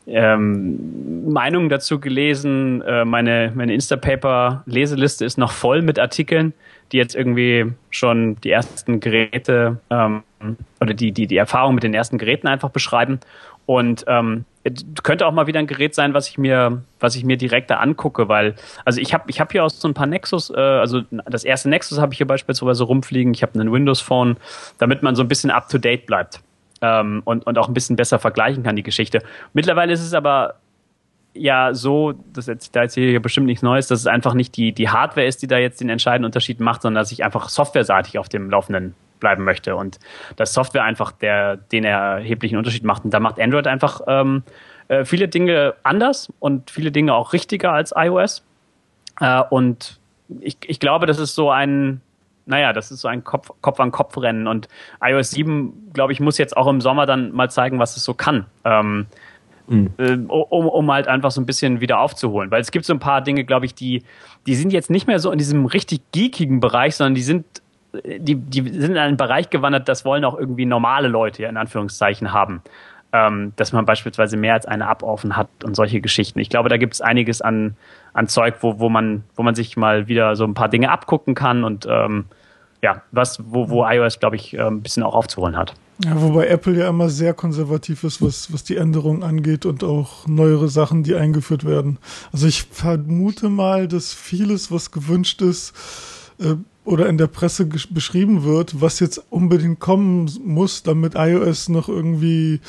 ähm, Meinungen dazu gelesen. Äh, meine meine Instapaper-Leseliste ist noch voll mit Artikeln, die jetzt irgendwie schon die ersten Geräte ähm, oder die, die, die Erfahrung mit den ersten Geräten einfach beschreiben. Und ähm, könnte auch mal wieder ein Gerät sein, was ich mir, was ich mir direkt da angucke, weil, also ich habe ich hab hier auch so ein paar Nexus, äh, also das erste Nexus habe ich hier beispielsweise rumfliegen, ich habe einen Windows Phone, damit man so ein bisschen up to date bleibt ähm, und, und auch ein bisschen besser vergleichen kann, die Geschichte. Mittlerweile ist es aber ja so, das jetzt, da erzähle ich ja bestimmt nichts Neues, dass es einfach nicht die, die Hardware ist, die da jetzt den entscheidenden Unterschied macht, sondern dass ich einfach softwareseitig auf dem Laufenden bleiben möchte und dass Software einfach der, den erheblichen Unterschied macht. Und da macht Android einfach ähm, äh, viele Dinge anders und viele Dinge auch richtiger als iOS. Äh, und ich, ich glaube, das ist so ein, naja, das ist so ein Kopf, Kopf an Kopf Rennen und iOS 7, glaube ich, muss jetzt auch im Sommer dann mal zeigen, was es so kann. Ähm, mhm. um, um halt einfach so ein bisschen wieder aufzuholen. Weil es gibt so ein paar Dinge, glaube ich, die, die sind jetzt nicht mehr so in diesem richtig geekigen Bereich, sondern die sind die, die sind in einen Bereich gewandert, das wollen auch irgendwie normale Leute ja in Anführungszeichen haben. Ähm, dass man beispielsweise mehr als eine App offen hat und solche Geschichten. Ich glaube, da gibt es einiges an, an Zeug, wo, wo, man, wo man sich mal wieder so ein paar Dinge abgucken kann und ähm, ja, was, wo, wo iOS, glaube ich, ein bisschen auch aufzuholen hat. Ja, wobei Apple ja immer sehr konservativ ist, was, was die Änderungen angeht und auch neuere Sachen, die eingeführt werden. Also ich vermute mal, dass vieles, was gewünscht ist, äh, oder in der Presse beschrieben wird, was jetzt unbedingt kommen muss, damit iOS noch irgendwie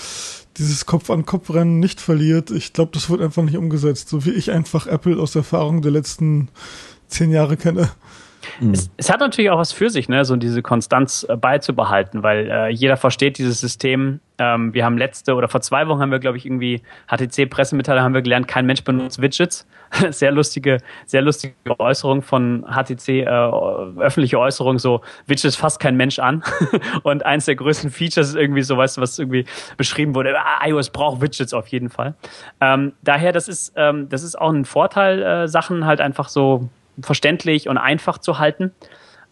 dieses Kopf-an-Kopf-Rennen nicht verliert. Ich glaube, das wird einfach nicht umgesetzt, so wie ich einfach Apple aus Erfahrung der letzten zehn Jahre kenne. Mhm. Es, es, hat natürlich auch was für sich, ne, so diese Konstanz äh, beizubehalten, weil äh, jeder versteht dieses System. Ähm, wir haben letzte oder vor zwei Wochen haben wir, glaube ich, irgendwie HTC-Pressemitteilung haben wir gelernt, kein Mensch benutzt Widgets. sehr lustige, sehr lustige Äußerung von HTC, äh, öffentliche Äußerung, so Widgets fasst kein Mensch an. Und eins der größten Features ist irgendwie so, weißt du, was irgendwie beschrieben wurde, ah, iOS braucht Widgets auf jeden Fall. Ähm, daher, das ist, ähm, das ist auch ein Vorteil, äh, Sachen halt einfach so verständlich und einfach zu halten.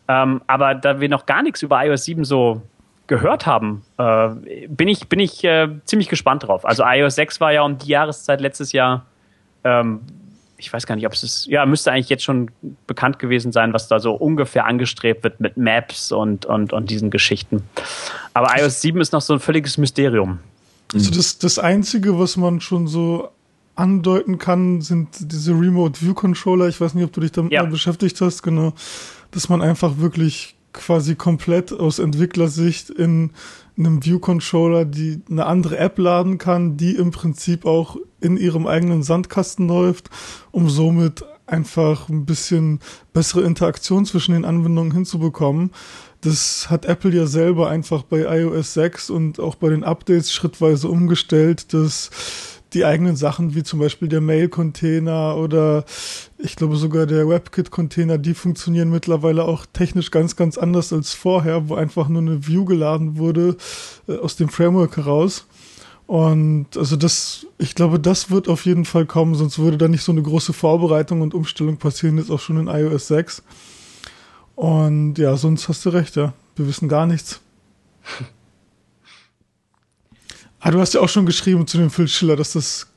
Ähm, aber da wir noch gar nichts über iOS 7 so gehört haben, äh, bin ich, bin ich äh, ziemlich gespannt drauf. Also iOS 6 war ja um die Jahreszeit letztes Jahr, ähm, ich weiß gar nicht, ob es ist, ja, müsste eigentlich jetzt schon bekannt gewesen sein, was da so ungefähr angestrebt wird mit Maps und, und, und diesen Geschichten. Aber iOS 7 ist noch so ein völliges Mysterium. Also das, das Einzige, was man schon so andeuten kann, sind diese Remote View Controller. Ich weiß nicht, ob du dich damit ja. mal beschäftigt hast, genau. Dass man einfach wirklich quasi komplett aus Entwicklersicht in einem View Controller die eine andere App laden kann, die im Prinzip auch in ihrem eigenen Sandkasten läuft, um somit einfach ein bisschen bessere Interaktion zwischen den Anwendungen hinzubekommen. Das hat Apple ja selber einfach bei iOS 6 und auch bei den Updates schrittweise umgestellt, dass die eigenen Sachen, wie zum Beispiel der Mail-Container oder ich glaube sogar der WebKit-Container, die funktionieren mittlerweile auch technisch ganz, ganz anders als vorher, wo einfach nur eine View geladen wurde äh, aus dem Framework heraus. Und also das, ich glaube, das wird auf jeden Fall kommen, sonst würde da nicht so eine große Vorbereitung und Umstellung passieren, jetzt auch schon in iOS 6. Und ja, sonst hast du recht, ja. Wir wissen gar nichts. Ah, du hast ja auch schon geschrieben zu dem Phil Schiller, dass das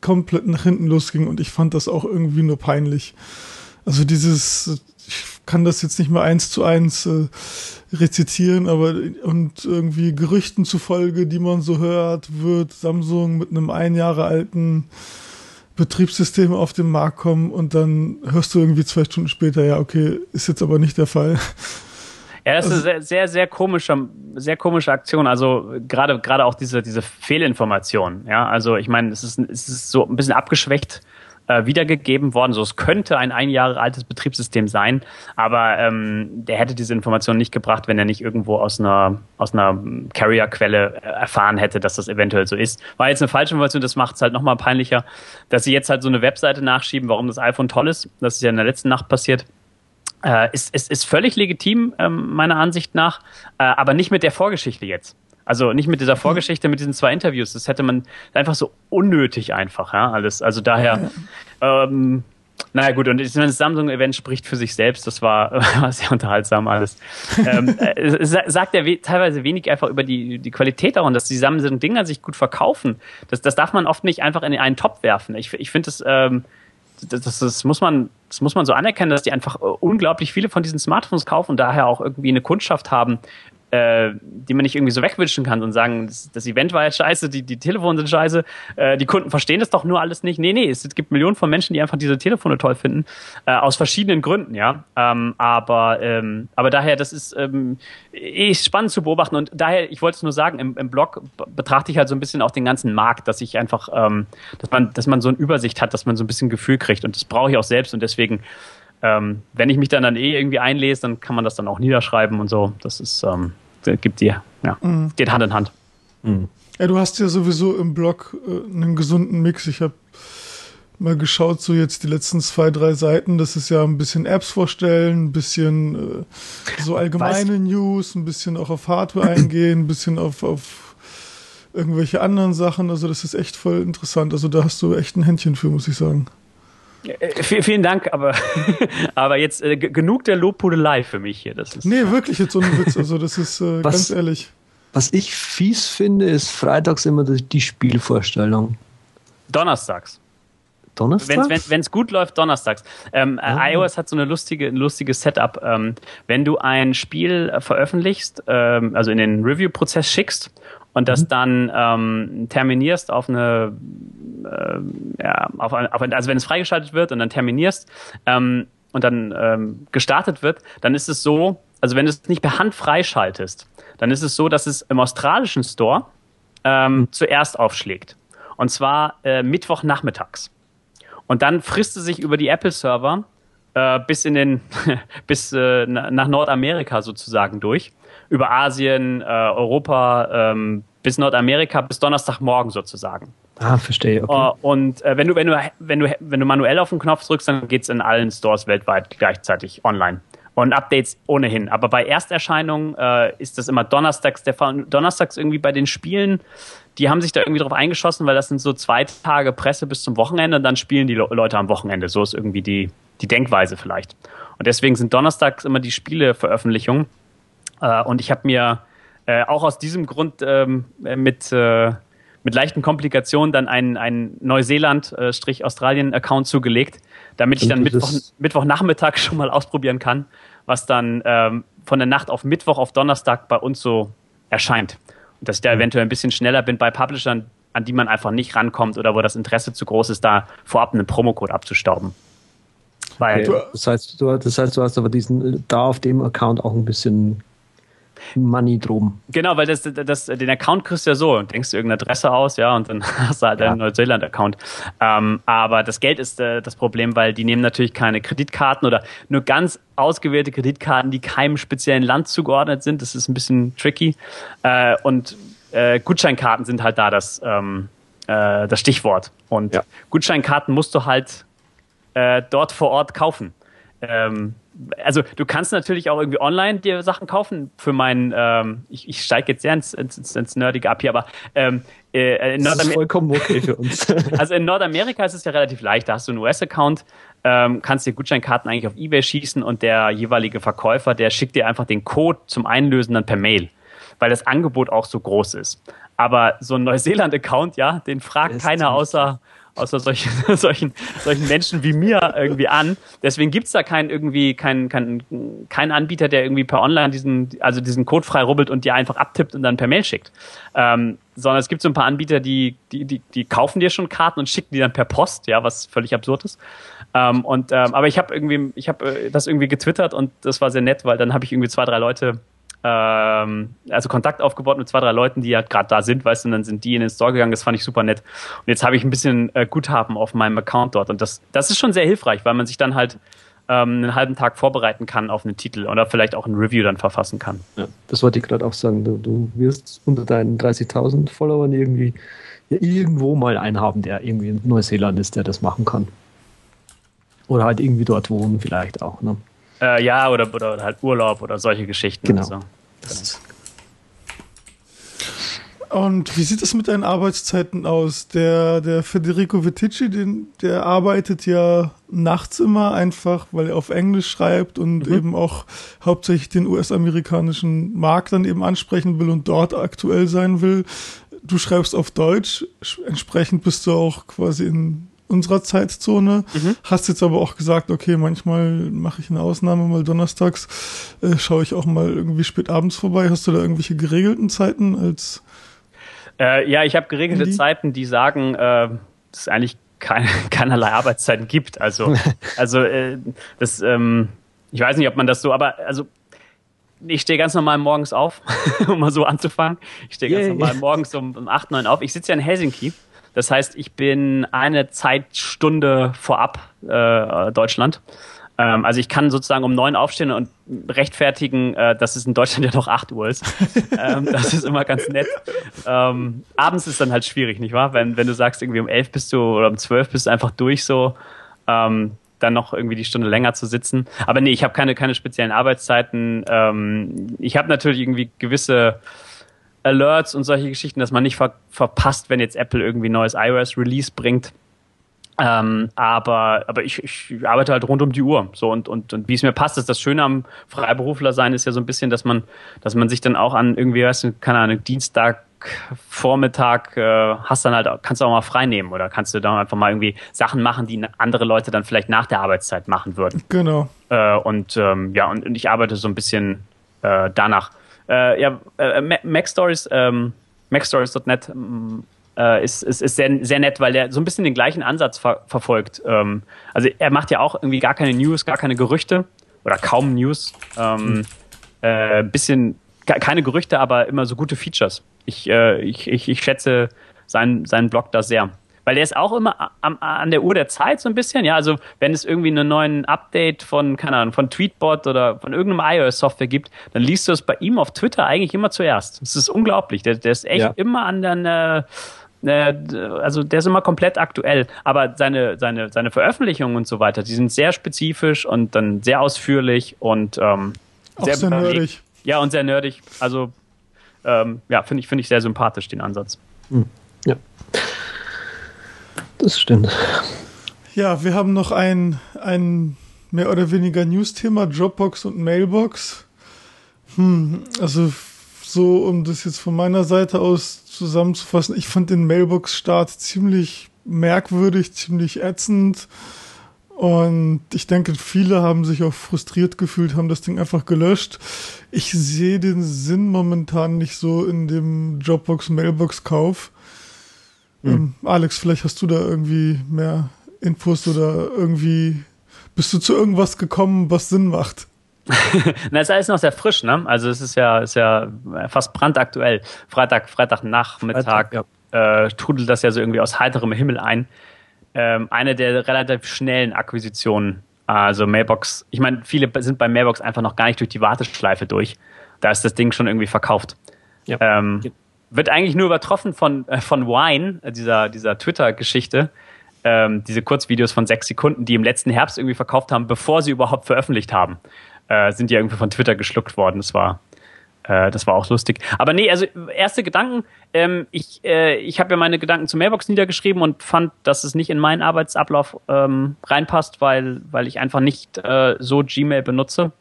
komplett nach hinten losging und ich fand das auch irgendwie nur peinlich. Also dieses, ich kann das jetzt nicht mehr eins zu eins äh, rezitieren, aber und irgendwie Gerüchten zufolge, die man so hört, wird Samsung mit einem ein Jahre alten Betriebssystem auf den Markt kommen und dann hörst du irgendwie zwei Stunden später, ja, okay, ist jetzt aber nicht der Fall. Ja, das ist eine sehr, sehr, sehr komische, sehr komische Aktion. Also gerade, gerade auch diese, diese Fehlinformation. Ja, also ich meine, es ist, es ist so ein bisschen abgeschwächt äh, wiedergegeben worden. So, es könnte ein ein Jahre altes Betriebssystem sein, aber ähm, der hätte diese Information nicht gebracht, wenn er nicht irgendwo aus einer, aus einer Carrier-Quelle äh, erfahren hätte, dass das eventuell so ist. War jetzt eine falsche Information, das macht es halt nochmal peinlicher, dass sie jetzt halt so eine Webseite nachschieben, warum das iPhone toll ist. Das ist ja in der letzten Nacht passiert. Äh, ist, ist, ist völlig legitim, ähm, meiner Ansicht nach, äh, aber nicht mit der Vorgeschichte jetzt. Also nicht mit dieser Vorgeschichte, mit diesen zwei Interviews. Das hätte man einfach so unnötig einfach, ja, alles. Also daher, ähm, naja gut, und das Samsung-Event spricht für sich selbst, das war, war sehr unterhaltsam alles. ähm, äh, sagt er we teilweise wenig einfach über die, die Qualität auch und dass die Samsung-Dinger sich gut verkaufen. Das, das darf man oft nicht einfach in einen Topf werfen. Ich, ich finde das, ähm, das, das, muss man, das muss man so anerkennen, dass die einfach äh, unglaublich viele von diesen Smartphones kaufen und daher auch irgendwie eine Kundschaft haben, äh, die man nicht irgendwie so wegwischen kann und sagen, das, das, Event war jetzt scheiße, die, die Telefone sind scheiße, äh, die Kunden verstehen das doch nur alles nicht. Nee, nee, es, gibt Millionen von Menschen, die einfach diese Telefone toll finden, äh, aus verschiedenen Gründen, ja. Ähm, aber, ähm, aber daher, das ist ähm, ist spannend zu beobachten und daher, ich wollte es nur sagen, im, im Blog betrachte ich halt so ein bisschen auch den ganzen Markt, dass ich einfach, ähm, dass man, dass man so eine Übersicht hat, dass man so ein bisschen Gefühl kriegt und das brauche ich auch selbst und deswegen ähm, wenn ich mich dann, dann eh irgendwie einlese, dann kann man das dann auch niederschreiben und so. Das ist, ähm, gibt dir, ja, mhm. geht Hand in Hand. Mhm. Ja, du hast ja sowieso im Blog äh, einen gesunden Mix. Ich habe mal geschaut, so jetzt die letzten zwei, drei Seiten, das ist ja ein bisschen Apps vorstellen, ein bisschen äh, so allgemeine Was? News, ein bisschen auch auf Hardware eingehen, ein bisschen auf, auf irgendwelche anderen Sachen. Also das ist echt voll interessant. Also da hast du echt ein Händchen für, muss ich sagen. Äh, vielen Dank, aber, aber jetzt äh, genug der Lobpudelei für mich hier. Das ist, nee, wirklich jetzt ohne Witz. Also das ist äh, was, ganz ehrlich. Was ich fies finde, ist freitags immer die Spielvorstellung. Donnerstags. Donnerstags? Wenn es gut läuft, donnerstags. Ähm, oh. iOS hat so eine lustige, ein lustiges Setup. Ähm, wenn du ein Spiel veröffentlichst, ähm, also in den Review-Prozess schickst und das mhm. dann ähm, terminierst auf eine, äh, ja, auf, auf, also wenn es freigeschaltet wird und dann terminierst ähm, und dann ähm, gestartet wird, dann ist es so, also wenn du es nicht per Hand freischaltest, dann ist es so, dass es im australischen Store ähm, mhm. zuerst aufschlägt. Und zwar äh, Mittwochnachmittags. Und dann frisst es sich über die Apple-Server äh, bis in den, bis äh, nach Nordamerika sozusagen durch. Über Asien, äh, Europa, ähm, bis Nordamerika, bis Donnerstagmorgen sozusagen. Ah, verstehe. Okay. Uh, und äh, wenn du wenn du wenn du wenn du manuell auf den Knopf drückst, dann geht's in allen Stores weltweit gleichzeitig online und Updates ohnehin. Aber bei Ersterscheinungen äh, ist das immer donnerstags der Fall. Donnerstags irgendwie bei den Spielen, die haben sich da irgendwie drauf eingeschossen, weil das sind so zwei Tage Presse bis zum Wochenende und dann spielen die Leute am Wochenende. So ist irgendwie die, die Denkweise vielleicht. Und deswegen sind donnerstags immer die Spieleveröffentlichungen. Äh, und ich habe mir äh, auch aus diesem Grund ähm, mit äh, mit leichten Komplikationen dann einen, einen Neuseeland-Australien-Account zugelegt, damit ich dann Mittwoch, Mittwochnachmittag schon mal ausprobieren kann, was dann ähm, von der Nacht auf Mittwoch auf Donnerstag bei uns so erscheint. Und dass ich da mhm. eventuell ein bisschen schneller bin bei Publishern, an die man einfach nicht rankommt oder wo das Interesse zu groß ist, da vorab einen Promocode abzustauben. Weil okay. das, heißt, du, das heißt, du hast aber diesen da auf dem Account auch ein bisschen Money drum. Genau, weil das, das, den Account kriegst du ja so und denkst du irgendeine Adresse aus, ja, und dann hast du halt ja. einen Neuseeland-Account. Ähm, aber das Geld ist äh, das Problem, weil die nehmen natürlich keine Kreditkarten oder nur ganz ausgewählte Kreditkarten, die keinem speziellen Land zugeordnet sind. Das ist ein bisschen tricky. Äh, und äh, Gutscheinkarten sind halt da das, ähm, äh, das Stichwort. Und ja. Gutscheinkarten musst du halt äh, dort vor Ort kaufen. Ähm, also du kannst natürlich auch irgendwie online dir Sachen kaufen für meinen, ähm, ich, ich steige jetzt sehr ins, ins, ins Nerdige ab hier, aber ähm, äh, in das ist vollkommen okay für uns. also in Nordamerika ist es ja relativ leicht, da hast du einen US-Account, ähm, kannst dir Gutscheinkarten eigentlich auf Ebay schießen und der jeweilige Verkäufer, der schickt dir einfach den Code zum Einlösen dann per Mail, weil das Angebot auch so groß ist. Aber so ein Neuseeland-Account, ja, den fragt keiner außer außer solchen, solchen, solchen Menschen wie mir irgendwie an. Deswegen gibt's da keinen irgendwie keinen kein, kein Anbieter, der irgendwie per Online diesen, also diesen Code frei rubbelt und dir einfach abtippt und dann per Mail schickt. Ähm, sondern es gibt so ein paar Anbieter, die, die, die, die kaufen dir schon Karten und schicken die dann per Post, ja, was völlig absurd ist. Ähm, und ähm, aber ich habe irgendwie, ich habe äh, das irgendwie getwittert und das war sehr nett, weil dann habe ich irgendwie zwei, drei Leute ähm, also Kontakt aufgebaut mit zwei, drei Leuten, die ja gerade da sind, weißt du, und dann sind die in den Store gegangen, das fand ich super nett. Und jetzt habe ich ein bisschen äh, Guthaben auf meinem Account dort und das, das ist schon sehr hilfreich, weil man sich dann halt ähm, einen halben Tag vorbereiten kann auf einen Titel oder vielleicht auch ein Review dann verfassen kann. Ja, das wollte ich gerade auch sagen. Du, du wirst unter deinen 30.000 Followern irgendwie ja, irgendwo mal einen haben, der irgendwie in Neuseeland ist, der das machen kann. Oder halt irgendwie dort wohnen vielleicht auch. Ne? Äh, ja, oder, oder halt Urlaub oder solche Geschichten. Genau. Also. Und wie sieht es mit deinen Arbeitszeiten aus? Der, der Federico Vitici, den, der arbeitet ja nachts immer einfach, weil er auf Englisch schreibt und mhm. eben auch hauptsächlich den US-amerikanischen Markt dann eben ansprechen will und dort aktuell sein will. Du schreibst auf Deutsch, entsprechend bist du auch quasi in unserer Zeitzone. Mhm. Hast jetzt aber auch gesagt, okay, manchmal mache ich eine Ausnahme, mal donnerstags äh, schaue ich auch mal irgendwie spät abends vorbei. Hast du da irgendwelche geregelten Zeiten als äh, ja, ich habe geregelte die? Zeiten, die sagen, äh, dass es eigentlich keine, keinerlei Arbeitszeiten gibt. Also, also äh, das, ähm, ich weiß nicht, ob man das so, aber also ich stehe ganz normal morgens auf, um mal so anzufangen. Ich stehe ganz yeah, normal yeah. morgens um, um 8, 9 auf. Ich sitze ja in Helsinki das heißt, ich bin eine Zeitstunde vorab äh, Deutschland. Ähm, also ich kann sozusagen um neun aufstehen und rechtfertigen, äh, dass es in Deutschland ja noch acht Uhr ist. ähm, das ist immer ganz nett. Ähm, abends ist dann halt schwierig, nicht wahr? Wenn, wenn du sagst, irgendwie um elf bist du oder um zwölf bist du einfach durch so. Ähm, dann noch irgendwie die Stunde länger zu sitzen. Aber nee, ich habe keine, keine speziellen Arbeitszeiten. Ähm, ich habe natürlich irgendwie gewisse Alerts und solche Geschichten, dass man nicht ver verpasst, wenn jetzt Apple irgendwie neues iOS-Release bringt. Ähm, aber aber ich, ich arbeite halt rund um die Uhr. So und, und, und wie es mir passt, ist das Schöne am Freiberufler sein, ist ja so ein bisschen, dass man, dass man sich dann auch an irgendwie, weißt du, keine Ahnung, Dienstag, Vormittag äh, hast dann halt, kannst du auch mal frei nehmen oder kannst du dann einfach mal irgendwie Sachen machen, die andere Leute dann vielleicht nach der Arbeitszeit machen würden. Genau. Äh, und ähm, ja, und, und ich arbeite so ein bisschen äh, danach. Äh, ja, äh, MacStories, ähm, MacStories.net mm, äh, ist, ist, ist sehr, sehr nett, weil er so ein bisschen den gleichen Ansatz ver verfolgt. Ähm, also er macht ja auch irgendwie gar keine News, gar keine Gerüchte oder kaum News. Ähm, äh, bisschen keine Gerüchte, aber immer so gute Features. Ich, äh, ich, ich, ich schätze seinen, seinen Blog da sehr. Weil der ist auch immer am, an der Uhr der Zeit so ein bisschen, ja, also wenn es irgendwie einen neuen Update von, keine Ahnung, von Tweetbot oder von irgendeinem iOS-Software gibt, dann liest du es bei ihm auf Twitter eigentlich immer zuerst. Das ist unglaublich, der, der ist echt ja. immer an der, äh, also der ist immer komplett aktuell, aber seine, seine, seine Veröffentlichungen und so weiter, die sind sehr spezifisch und dann sehr ausführlich und ähm, sehr, sehr nerdig. Ja, und sehr nerdig. Also ähm, ja, finde ich, finde ich sehr sympathisch, den Ansatz. Hm. Ja. Das stimmt. Ja, wir haben noch ein, ein mehr oder weniger News-Thema, Dropbox und Mailbox. Hm, also so, um das jetzt von meiner Seite aus zusammenzufassen, ich fand den Mailbox-Start ziemlich merkwürdig, ziemlich ätzend. Und ich denke, viele haben sich auch frustriert gefühlt, haben das Ding einfach gelöscht. Ich sehe den Sinn momentan nicht so in dem Dropbox-Mailbox-Kauf. Mhm. Ähm, Alex, vielleicht hast du da irgendwie mehr Infos oder irgendwie bist du zu irgendwas gekommen, was Sinn macht? Na, ist alles noch sehr frisch, ne? Also es ist ja, ist ja fast brandaktuell. Freitag, Freitagnachmittag Freitag, ja. äh, trudelt das ja so irgendwie aus heiterem Himmel ein ähm, eine der relativ schnellen Akquisitionen. Also Mailbox, ich meine, viele sind bei Mailbox einfach noch gar nicht durch die Warteschleife durch. Da ist das Ding schon irgendwie verkauft. Ja. Ähm, wird eigentlich nur übertroffen von, äh, von Wine, äh, dieser, dieser Twitter-Geschichte. Ähm, diese Kurzvideos von sechs Sekunden, die im letzten Herbst irgendwie verkauft haben, bevor sie überhaupt veröffentlicht haben, äh, sind die irgendwie von Twitter geschluckt worden. Das war äh, das war auch lustig. Aber nee, also erste Gedanken. Ähm, ich äh, ich habe ja meine Gedanken zur Mailbox niedergeschrieben und fand, dass es nicht in meinen Arbeitsablauf ähm, reinpasst, weil, weil ich einfach nicht äh, so Gmail benutze.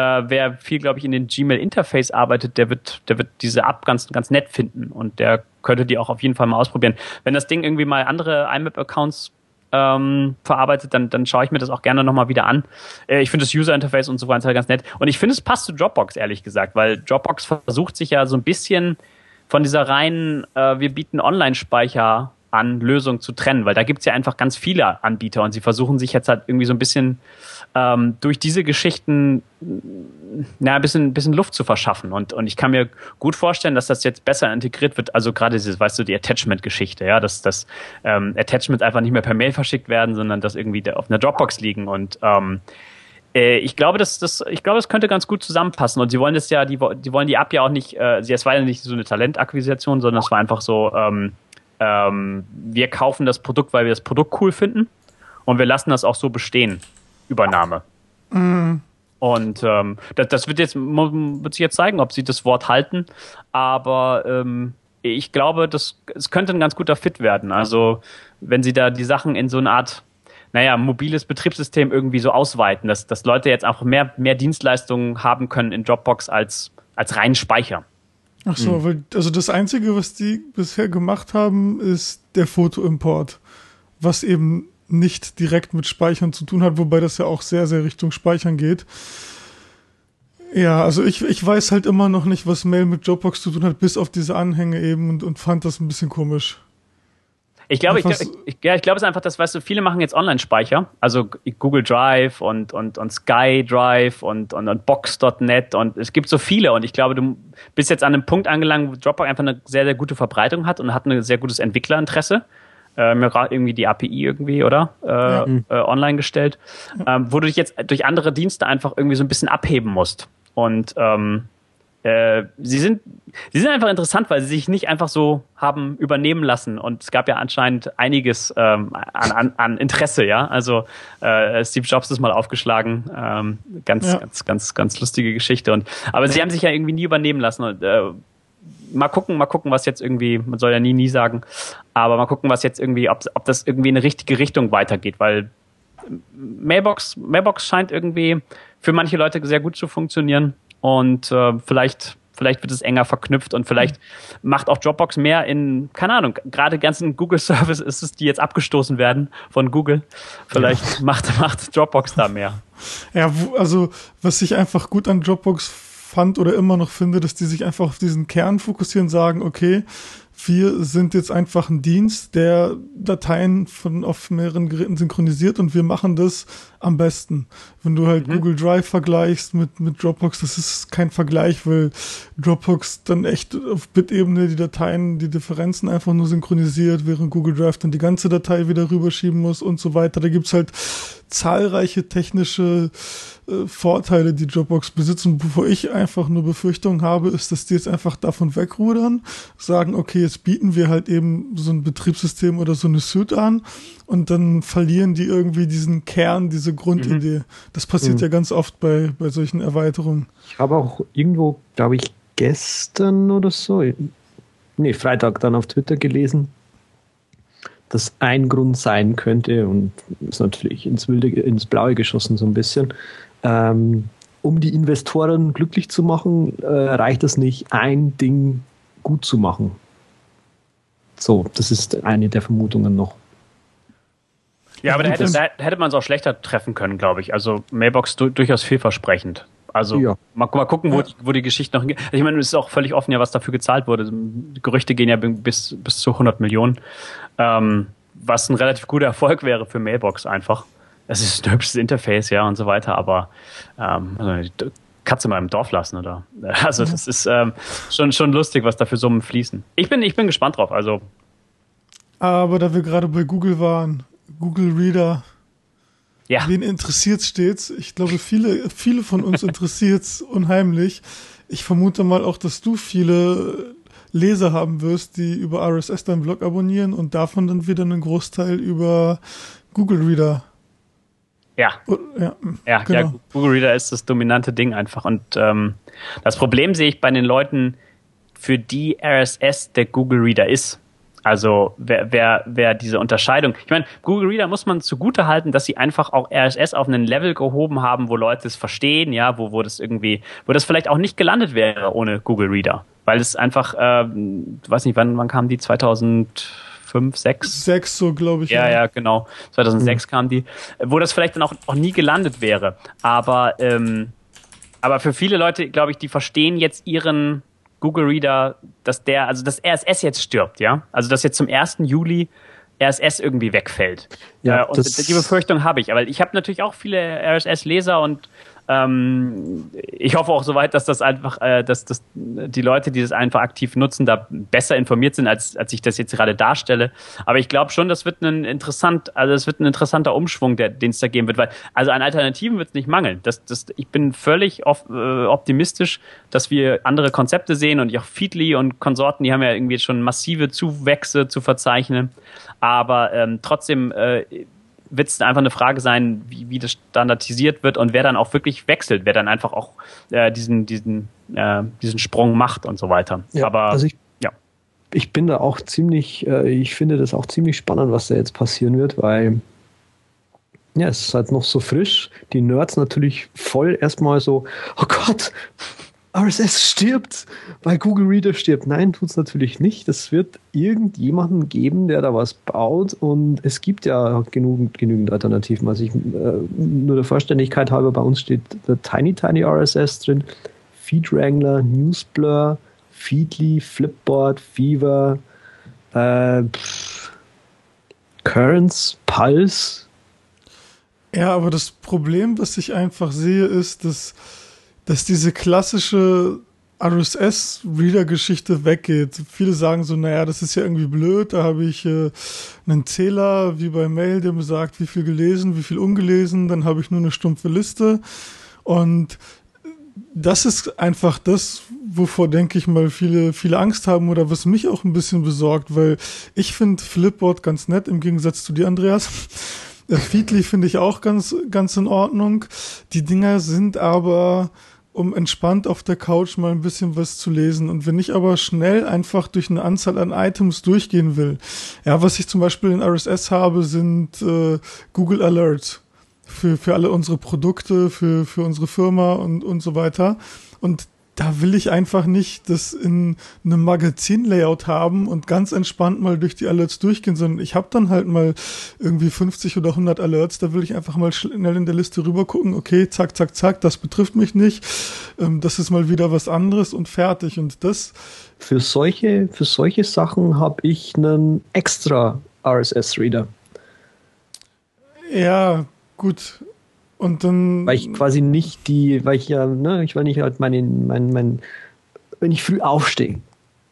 Äh, wer viel, glaube ich, in den Gmail-Interface arbeitet, der wird, der wird diese App ganz, ganz nett finden und der könnte die auch auf jeden Fall mal ausprobieren. Wenn das Ding irgendwie mal andere IMAP-Accounts ähm, verarbeitet, dann, dann schaue ich mir das auch gerne nochmal wieder an. Äh, ich finde das User Interface und so weiter ganz nett. Und ich finde, es passt zu Dropbox, ehrlich gesagt, weil Dropbox versucht sich ja so ein bisschen von dieser reinen, äh, wir bieten Online-Speicher an Lösung zu trennen, weil da gibt's ja einfach ganz viele Anbieter und sie versuchen sich jetzt halt irgendwie so ein bisschen ähm, durch diese Geschichten na, ein bisschen, ein bisschen Luft zu verschaffen. Und, und ich kann mir gut vorstellen, dass das jetzt besser integriert wird. Also gerade dieses, weißt du, die Attachment-Geschichte, ja, dass, dass ähm, Attachments einfach nicht mehr per Mail verschickt werden, sondern dass irgendwie auf einer Dropbox liegen und ähm, äh, ich glaube, das, das, ich glaube, das könnte ganz gut zusammenpassen. Und sie wollen das ja, die, die wollen die App ja auch nicht, äh, es war ja nicht so eine Talentakquisition, sondern es war einfach so, ähm, ähm, wir kaufen das Produkt, weil wir das Produkt cool finden und wir lassen das auch so bestehen. Übernahme. Mhm. Und ähm, das, das wird jetzt wird sich jetzt zeigen, ob sie das Wort halten. Aber ähm, ich glaube, das es könnte ein ganz guter Fit werden. Also wenn sie da die Sachen in so eine Art naja, mobiles Betriebssystem irgendwie so ausweiten, dass, dass Leute jetzt auch mehr, mehr Dienstleistungen haben können in Dropbox als, als rein Speicher. Ach so, mhm. weil, also das Einzige, was die bisher gemacht haben, ist der Fotoimport, was eben nicht direkt mit Speichern zu tun hat, wobei das ja auch sehr, sehr Richtung Speichern geht. Ja, also ich, ich weiß halt immer noch nicht, was Mail mit Dropbox zu tun hat, bis auf diese Anhänge eben und, und fand das ein bisschen komisch. Ich glaube, ich, ich, ja, ich glaube es ist einfach, dass, weißt du, viele machen jetzt Online-Speicher, also Google Drive und, und, und Sky Drive und, und, und Box.net und es gibt so viele und ich glaube, du bist jetzt an einem Punkt angelangt, wo Dropbox einfach eine sehr, sehr gute Verbreitung hat und hat ein sehr gutes Entwicklerinteresse äh, mir gerade irgendwie die API irgendwie, oder? Äh, ja. äh, online gestellt, ähm, wo du dich jetzt durch andere Dienste einfach irgendwie so ein bisschen abheben musst. Und ähm, äh, sie sind sie sind einfach interessant, weil sie sich nicht einfach so haben übernehmen lassen. Und es gab ja anscheinend einiges ähm, an, an, an Interesse, ja. Also äh, Steve Jobs ist mal aufgeschlagen, ähm, ganz ja. ganz ganz ganz lustige Geschichte. Und aber sie haben sich ja irgendwie nie übernehmen lassen. Und äh, mal gucken, mal gucken, was jetzt irgendwie, man soll ja nie, nie sagen, aber mal gucken, was jetzt irgendwie, ob, ob das irgendwie in eine richtige Richtung weitergeht, weil Mailbox, Mailbox scheint irgendwie für manche Leute sehr gut zu funktionieren und äh, vielleicht vielleicht wird es enger verknüpft und vielleicht macht auch Dropbox mehr in, keine Ahnung, gerade ganzen Google Services, die jetzt abgestoßen werden von Google. Vielleicht ja. macht, macht Dropbox da mehr. Ja, also was ich einfach gut an Dropbox fand oder immer noch finde, dass die sich einfach auf diesen Kern fokussieren, sagen, okay, wir sind jetzt einfach ein Dienst, der Dateien von auf mehreren Geräten synchronisiert und wir machen das am besten. Wenn du halt mhm. Google Drive vergleichst mit, mit Dropbox, das ist kein Vergleich, weil Dropbox dann echt auf Bit-Ebene die Dateien, die Differenzen einfach nur synchronisiert, während Google Drive dann die ganze Datei wieder rüberschieben muss und so weiter. Da gibt's halt zahlreiche technische äh, Vorteile, die Dropbox besitzen. Bevor ich einfach nur Befürchtungen habe, ist, dass die jetzt einfach davon wegrudern, sagen, okay, jetzt bieten wir halt eben so ein Betriebssystem oder so eine Suite an und dann verlieren die irgendwie diesen Kern, diese Grundidee. Mhm. Das passiert mhm. ja ganz oft bei, bei solchen Erweiterungen. Ich habe auch irgendwo, glaube ich, gestern oder so, nee, Freitag dann auf Twitter gelesen, dass ein Grund sein könnte, und ist natürlich ins Wilde, ins Blaue geschossen so ein bisschen, ähm, um die Investoren glücklich zu machen, äh, reicht es nicht, ein Ding gut zu machen. So, das ist eine der Vermutungen noch. Ja, aber da hätte, da hätte man es auch schlechter treffen können, glaube ich. Also Mailbox du, durchaus vielversprechend. Also ja. mal, mal gucken, wo, ja. die, wo die Geschichte noch hingeht. Also ich meine, es ist auch völlig offen, ja, was dafür gezahlt wurde. Die Gerüchte gehen ja bis, bis zu 100 Millionen, ähm, was ein relativ guter Erfolg wäre für Mailbox einfach es ist ein hübsches Interface, ja, und so weiter, aber ähm, also die Katze mal im Dorf lassen, oder? Also das ist ähm, schon, schon lustig, was da für Summen fließen. Ich bin, ich bin gespannt drauf, also. Aber da wir gerade bei Google waren, Google Reader, ja. wen interessiert stets? Ich glaube, viele, viele von uns interessiert es unheimlich. Ich vermute mal auch, dass du viele Leser haben wirst, die über RSS deinen Blog abonnieren und davon dann wieder einen Großteil über Google Reader ja. Ja, ja, genau. ja, Google Reader ist das dominante Ding einfach. Und ähm, das Problem sehe ich bei den Leuten, für die RSS der Google Reader ist. Also wer, wer, wer diese Unterscheidung, ich meine, Google Reader muss man zugute halten, dass sie einfach auch RSS auf einen Level gehoben haben, wo Leute es verstehen, ja, wo, wo das irgendwie, wo das vielleicht auch nicht gelandet wäre ohne Google Reader. Weil es einfach, äh, weiß nicht, wann, wann kam die? 2000 fünf, sechs. Sechs, so glaube ich. Ja, ja, ja, genau. 2006 mhm. kam die, wo das vielleicht dann auch, auch nie gelandet wäre. Aber, ähm, aber für viele Leute, glaube ich, die verstehen jetzt ihren Google Reader, dass der, also dass RSS jetzt stirbt, ja. Also dass jetzt zum 1. Juli RSS irgendwie wegfällt. Ja, äh, und die Befürchtung habe ich, weil ich habe natürlich auch viele RSS-Leser und ähm, ich hoffe auch soweit, dass das einfach, äh, dass, dass die Leute, die das einfach aktiv nutzen, da besser informiert sind, als, als ich das jetzt gerade darstelle. Aber ich glaube schon, das wird ein interessant, also es wird ein interessanter Umschwung, den es da geben wird, weil also an Alternativen wird es nicht mangeln. Das, das, ich bin völlig auf, äh, optimistisch, dass wir andere Konzepte sehen und auch Feedly und Konsorten, die haben ja irgendwie schon massive Zuwächse zu verzeichnen. Aber ähm, trotzdem äh, wird es einfach eine Frage sein, wie, wie das standardisiert wird und wer dann auch wirklich wechselt, wer dann einfach auch äh, diesen, diesen, äh, diesen Sprung macht und so weiter. Ja, Aber also ich, ja. ich bin da auch ziemlich, äh, ich finde das auch ziemlich spannend, was da jetzt passieren wird, weil ja, es ist halt noch so frisch. Die Nerds natürlich voll erstmal so, oh Gott, RSS stirbt, weil Google Reader stirbt. Nein, tut es natürlich nicht. Es wird irgendjemanden geben, der da was baut und es gibt ja genügend, genügend Alternativen. Also ich, äh, nur der Vollständigkeit halber, bei uns steht der Tiny Tiny RSS drin, Feed Wrangler, Newsblur, Feedly, Flipboard, Fever, äh, Currents, Pulse. Ja, aber das Problem, was ich einfach sehe, ist, dass dass diese klassische RSS-Reader-Geschichte weggeht. Viele sagen so, naja, das ist ja irgendwie blöd, da habe ich äh, einen Zähler wie bei Mail, der mir sagt, wie viel gelesen, wie viel ungelesen, dann habe ich nur eine stumpfe Liste. Und das ist einfach das, wovor, denke ich mal, viele, viele Angst haben oder was mich auch ein bisschen besorgt, weil ich finde Flipboard ganz nett im Gegensatz zu dir, Andreas. Feedly finde ich auch ganz, ganz in Ordnung. Die Dinger sind aber um entspannt auf der Couch mal ein bisschen was zu lesen. Und wenn ich aber schnell einfach durch eine Anzahl an Items durchgehen will, ja, was ich zum Beispiel in RSS habe, sind äh, Google Alerts für, für alle unsere Produkte, für, für unsere Firma und, und so weiter. Und da will ich einfach nicht das in einem Magazin-Layout haben und ganz entspannt mal durch die Alerts durchgehen, sondern ich habe dann halt mal irgendwie 50 oder 100 Alerts, da will ich einfach mal schnell in der Liste rüber gucken, okay, zack, zack, zack, das betrifft mich nicht, ähm, das ist mal wieder was anderes und fertig und das... Für solche, für solche Sachen habe ich einen extra RSS-Reader. Ja, gut, und dann. Weil ich quasi nicht die, weil ich ja, ne, ich weil ich halt meinen, mein, mein, wenn ich früh aufstehe,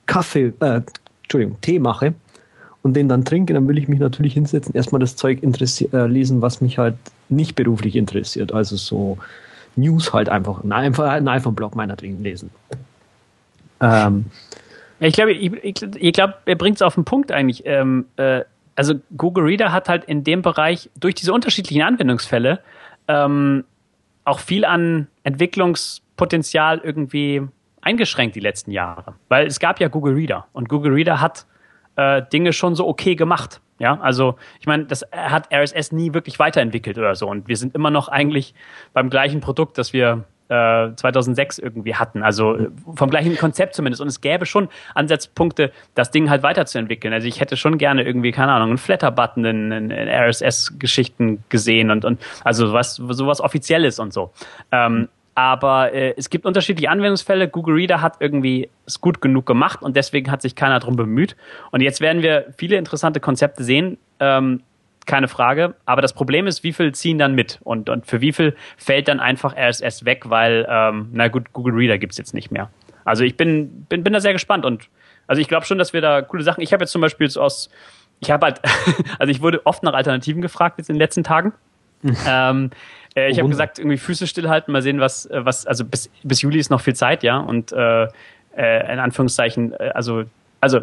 Kaffee, äh, Entschuldigung, Tee mache und den dann trinke, dann will ich mich natürlich hinsetzen, erstmal das Zeug äh, lesen, was mich halt nicht beruflich interessiert. Also so News halt einfach, ein, einfach ein iPhone-Blog meinetwegen lesen. Ähm, ich glaube, ich, ich, ich glaube, er bringt es auf den Punkt eigentlich. Ähm, äh, also Google Reader hat halt in dem Bereich durch diese unterschiedlichen Anwendungsfälle ähm, auch viel an Entwicklungspotenzial irgendwie eingeschränkt die letzten Jahre. Weil es gab ja Google Reader und Google Reader hat äh, Dinge schon so okay gemacht. Ja, also ich meine, das hat RSS nie wirklich weiterentwickelt oder so. Und wir sind immer noch eigentlich beim gleichen Produkt, das wir 2006 äh, irgendwie hatten. Also äh, vom gleichen Konzept zumindest. Und es gäbe schon Ansatzpunkte, das Ding halt weiterzuentwickeln. Also ich hätte schon gerne irgendwie, keine Ahnung, einen Flatter-Button in, in, in RSS-Geschichten gesehen und, und also was sowas Offizielles und so. Ähm, aber äh, es gibt unterschiedliche Anwendungsfälle. Google Reader hat irgendwie es gut genug gemacht und deswegen hat sich keiner drum bemüht. Und jetzt werden wir viele interessante Konzepte sehen, ähm, keine Frage. Aber das Problem ist, wie viel ziehen dann mit und, und für wie viel fällt dann einfach RSS weg, weil, ähm, na gut, Google Reader gibt's jetzt nicht mehr. Also ich bin, bin, bin da sehr gespannt und also ich glaube schon, dass wir da coole Sachen. Ich habe jetzt zum Beispiel jetzt aus, ich habe halt, also ich wurde oft nach Alternativen gefragt jetzt in den letzten Tagen. ähm, äh, ich habe gesagt, irgendwie Füße stillhalten, mal sehen, was, äh, was, also bis, bis Juli ist noch viel Zeit, ja. Und äh, äh, in Anführungszeichen, äh, also, also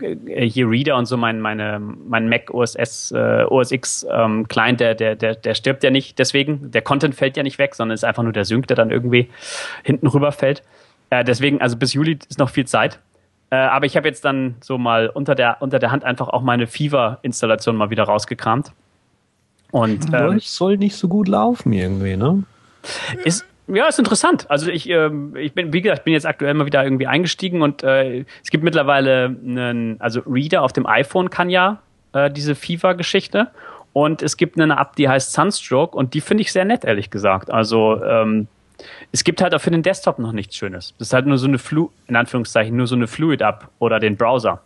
hier Reader und so mein meine mein Mac OS äh, OS X ähm, Client der der der der stirbt ja nicht deswegen. Der Content fällt ja nicht weg sondern ist einfach nur der Sync der dann irgendwie hinten rüber fällt äh, deswegen also bis Juli ist noch viel Zeit. Äh, aber ich habe jetzt dann so mal unter der unter der Hand einfach auch meine Fever Installation mal wieder rausgekramt. Und ähm, soll nicht so gut laufen irgendwie ne? Ist ja, ist interessant. Also ich, äh, ich bin, wie gesagt, ich bin jetzt aktuell mal wieder irgendwie eingestiegen und äh, es gibt mittlerweile einen, also Reader auf dem iPhone kann ja äh, diese FIFA-Geschichte und es gibt eine App, die heißt Sunstroke und die finde ich sehr nett, ehrlich gesagt. Also ähm, es gibt halt auch für den Desktop noch nichts Schönes. Das ist halt nur so eine Flu, in Anführungszeichen, nur so eine Fluid-App oder den Browser.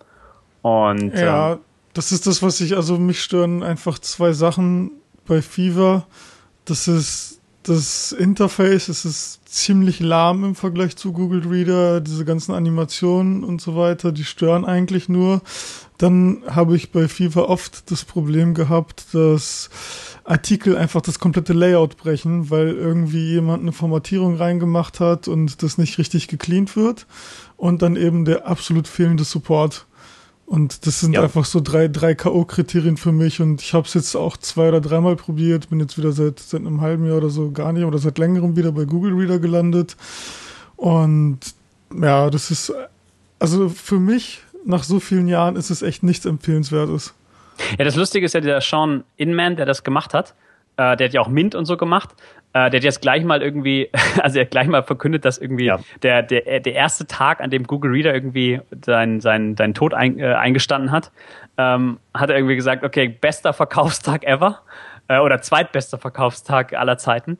Und ja, ähm, das ist das, was ich, also mich stören einfach zwei Sachen bei Fever. Das ist das Interface es ist ziemlich lahm im Vergleich zu Google Reader. Diese ganzen Animationen und so weiter, die stören eigentlich nur. Dann habe ich bei FIFA oft das Problem gehabt, dass Artikel einfach das komplette Layout brechen, weil irgendwie jemand eine Formatierung reingemacht hat und das nicht richtig gecleant wird. Und dann eben der absolut fehlende Support. Und das sind ja. einfach so drei, drei K.O.-Kriterien für mich. Und ich habe es jetzt auch zwei oder dreimal probiert. Bin jetzt wieder seit, seit einem halben Jahr oder so gar nicht oder seit längerem wieder bei Google Reader gelandet. Und ja, das ist, also für mich, nach so vielen Jahren, ist es echt nichts Empfehlenswertes. Ja, das Lustige ist ja der Sean Inman, der das gemacht hat. Äh, der hat ja auch Mint und so gemacht. Äh, der hat jetzt gleich mal irgendwie, also er hat gleich mal verkündet, dass irgendwie ja. der, der, der erste Tag, an dem Google Reader irgendwie seinen sein, sein Tod ein, äh, eingestanden hat, ähm, hat er irgendwie gesagt, okay, bester Verkaufstag ever äh, oder zweitbester Verkaufstag aller Zeiten.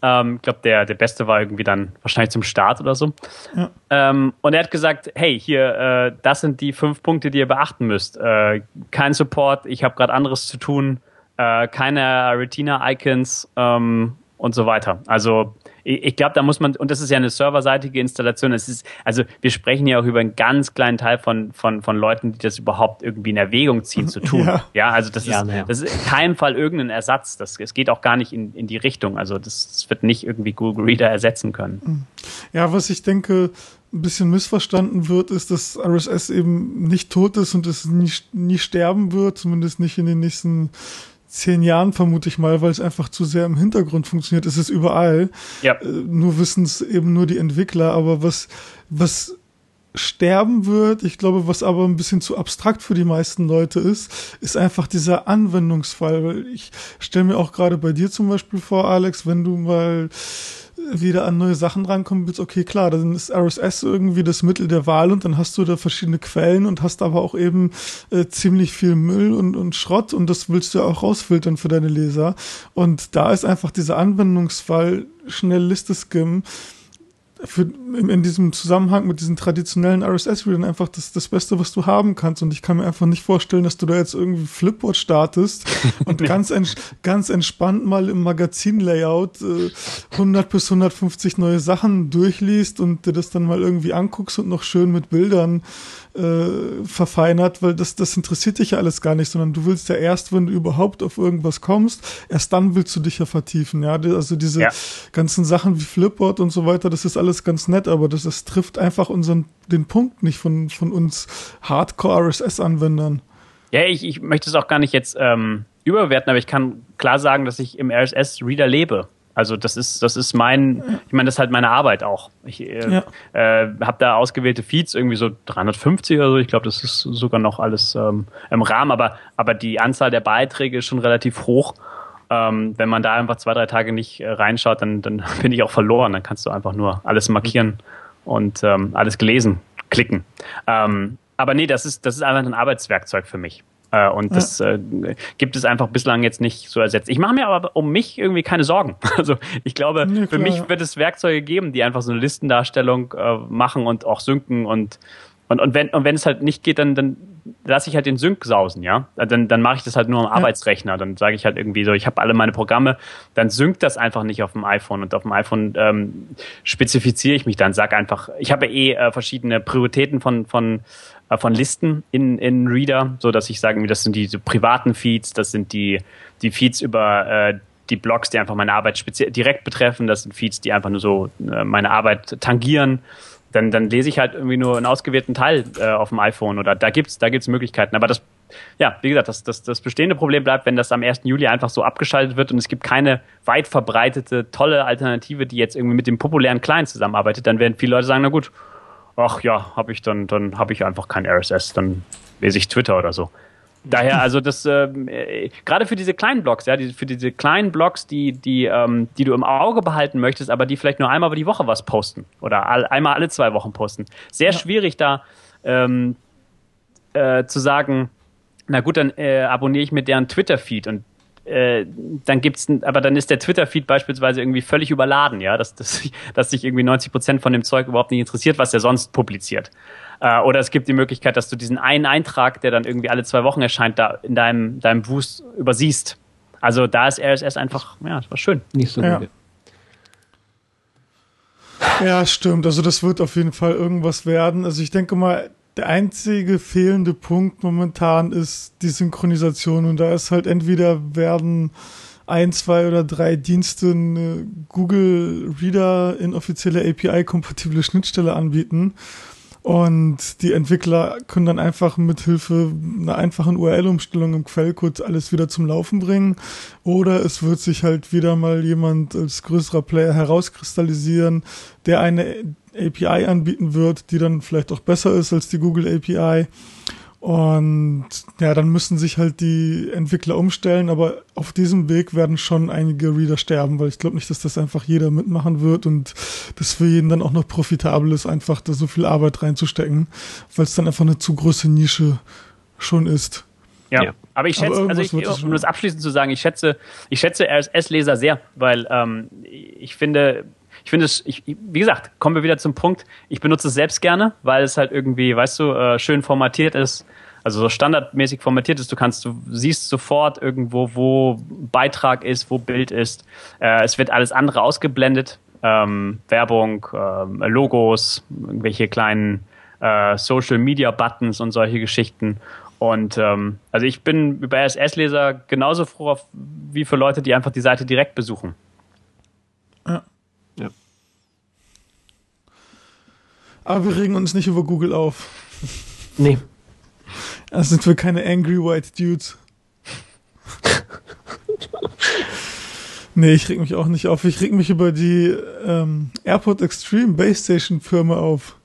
Ähm, ich glaube, der, der beste war irgendwie dann wahrscheinlich zum Start oder so. Ja. Ähm, und er hat gesagt, hey, hier, äh, das sind die fünf Punkte, die ihr beachten müsst. Äh, kein Support, ich habe gerade anderes zu tun, äh, keine Retina-Icons ähm, und so weiter. Also ich, ich glaube, da muss man, und das ist ja eine serverseitige Installation, es ist, also wir sprechen ja auch über einen ganz kleinen Teil von, von, von Leuten, die das überhaupt irgendwie in Erwägung ziehen zu tun. Ja, ja also das, ja, ist, ja. das ist in keinem Fall irgendein Ersatz. Das, es geht auch gar nicht in, in die Richtung. Also das, das wird nicht irgendwie Google Reader ersetzen können. Ja, was ich denke, ein bisschen missverstanden wird, ist, dass RSS eben nicht tot ist und es nie, nie sterben wird, zumindest nicht in den nächsten zehn Jahren, vermute ich mal, weil es einfach zu sehr im Hintergrund funktioniert. Es ist überall. Ja. Äh, nur wissen es eben nur die Entwickler. Aber was, was sterben wird, ich glaube, was aber ein bisschen zu abstrakt für die meisten Leute ist, ist einfach dieser Anwendungsfall. Weil ich stelle mir auch gerade bei dir zum Beispiel vor, Alex, wenn du mal wieder an neue Sachen rankommen willst, okay, klar, dann ist RSS irgendwie das Mittel der Wahl und dann hast du da verschiedene Quellen und hast aber auch eben äh, ziemlich viel Müll und, und Schrott und das willst du ja auch rausfiltern für deine Leser. Und da ist einfach dieser Anwendungsfall schnell Liste Skim für, in, in, diesem Zusammenhang mit diesen traditionellen RSS-Readern einfach das, das Beste, was du haben kannst. Und ich kann mir einfach nicht vorstellen, dass du da jetzt irgendwie Flipboard startest und ganz, ents ganz entspannt mal im Magazin-Layout äh, 100 bis 150 neue Sachen durchliest und dir das dann mal irgendwie anguckst und noch schön mit Bildern äh, verfeinert, weil das, das interessiert dich ja alles gar nicht, sondern du willst ja erst, wenn du überhaupt auf irgendwas kommst, erst dann willst du dich ja vertiefen, ja. Also diese ja. ganzen Sachen wie Flipboard und so weiter, das ist alles ganz nett, aber das, das trifft einfach unseren, den Punkt nicht von, von uns Hardcore-RSS-Anwendern. Ja, ich, ich möchte es auch gar nicht jetzt ähm, überwerten, aber ich kann klar sagen, dass ich im RSS-Reader lebe. Also das ist, das ist mein, ich meine, das ist halt meine Arbeit auch. Ich äh, ja. äh, habe da ausgewählte Feeds, irgendwie so 350 oder so. Ich glaube, das ist sogar noch alles ähm, im Rahmen, aber, aber die Anzahl der Beiträge ist schon relativ hoch. Ähm, wenn man da einfach zwei, drei Tage nicht äh, reinschaut, dann, dann bin ich auch verloren. Dann kannst du einfach nur alles markieren und ähm, alles gelesen klicken. Ähm, aber nee, das ist, das ist einfach ein Arbeitswerkzeug für mich. Äh, und das äh, gibt es einfach bislang jetzt nicht so ersetzt. Ich mache mir aber um mich irgendwie keine Sorgen. Also ich glaube, ja, für mich wird es Werkzeuge geben, die einfach so eine Listendarstellung äh, machen und auch synken und und, und, wenn, und wenn es halt nicht geht, dann, dann lasse ich halt den Sync sausen, ja. Dann, dann mache ich das halt nur am ja. Arbeitsrechner. Dann sage ich halt irgendwie so, ich habe alle meine Programme, dann synkt das einfach nicht auf dem iPhone. Und auf dem iPhone ähm, spezifiziere ich mich dann, sag einfach, ich habe eh äh, verschiedene Prioritäten von, von äh, von Listen in, in Reader, so dass ich sage, das sind die so privaten Feeds, das sind die, die Feeds über äh, die Blogs, die einfach meine Arbeit speziell direkt betreffen, das sind Feeds, die einfach nur so äh, meine Arbeit tangieren. Dann, dann lese ich halt irgendwie nur einen ausgewählten Teil äh, auf dem iPhone oder da gibt's da gibt's Möglichkeiten. Aber das, ja, wie gesagt, das, das, das bestehende Problem bleibt, wenn das am 1. Juli einfach so abgeschaltet wird und es gibt keine weit verbreitete, tolle Alternative, die jetzt irgendwie mit dem populären Client zusammenarbeitet, dann werden viele Leute sagen, na gut, ach ja, habe ich dann, dann habe ich einfach kein RSS, dann lese ich Twitter oder so. Daher, also das, ähm, äh, gerade für diese kleinen Blogs, ja, die, für diese kleinen Blogs, die, die, ähm, die du im Auge behalten möchtest, aber die vielleicht nur einmal über die Woche was posten oder all, einmal alle zwei Wochen posten. Sehr ja. schwierig da ähm, äh, zu sagen, na gut, dann äh, abonniere ich mir deren Twitter-Feed und äh, dann gibt's, aber dann ist der Twitter-Feed beispielsweise irgendwie völlig überladen, ja, dass, dass, dass sich irgendwie 90 Prozent von dem Zeug überhaupt nicht interessiert, was er sonst publiziert. Äh, oder es gibt die Möglichkeit, dass du diesen einen Eintrag, der dann irgendwie alle zwei Wochen erscheint, da in deinem, deinem Boost übersiehst. Also da ist RSS einfach, ja, das war schön. Nicht so ja. gut. Ja, stimmt. Also das wird auf jeden Fall irgendwas werden. Also ich denke mal, der einzige fehlende Punkt momentan ist die Synchronisation und da ist halt entweder werden ein, zwei oder drei Dienste eine Google Reader in offizielle API-kompatible Schnittstelle anbieten und die Entwickler können dann einfach mit Hilfe einer einfachen URL-Umstellung im Quellcode alles wieder zum Laufen bringen. Oder es wird sich halt wieder mal jemand als größerer Player herauskristallisieren, der eine API anbieten wird, die dann vielleicht auch besser ist als die Google API. Und ja, dann müssen sich halt die Entwickler umstellen, aber auf diesem Weg werden schon einige Reader sterben, weil ich glaube nicht, dass das einfach jeder mitmachen wird und das für jeden dann auch noch profitabel ist, einfach da so viel Arbeit reinzustecken, weil es dann einfach eine zu große Nische schon ist. Ja, ja. aber ich schätze, aber also ich, um das abschließend zu sagen, ich schätze, ich schätze RSS-Leser sehr, weil ähm, ich finde, ich finde es, ich, wie gesagt, kommen wir wieder zum Punkt, ich benutze es selbst gerne, weil es halt irgendwie, weißt du, äh, schön formatiert ist, also so standardmäßig formatiert ist. Du kannst, du siehst sofort irgendwo, wo Beitrag ist, wo Bild ist. Äh, es wird alles andere ausgeblendet. Ähm, Werbung, ähm, Logos, irgendwelche kleinen äh, Social Media Buttons und solche Geschichten. Und ähm, also ich bin über RSS-Leser genauso froh wie für Leute, die einfach die Seite direkt besuchen. Ja. Aber wir regen uns nicht über Google auf. Nee. Das sind wir keine Angry White Dudes. nee, ich reg mich auch nicht auf. Ich reg mich über die ähm, Airport Extreme Base Station Firma auf.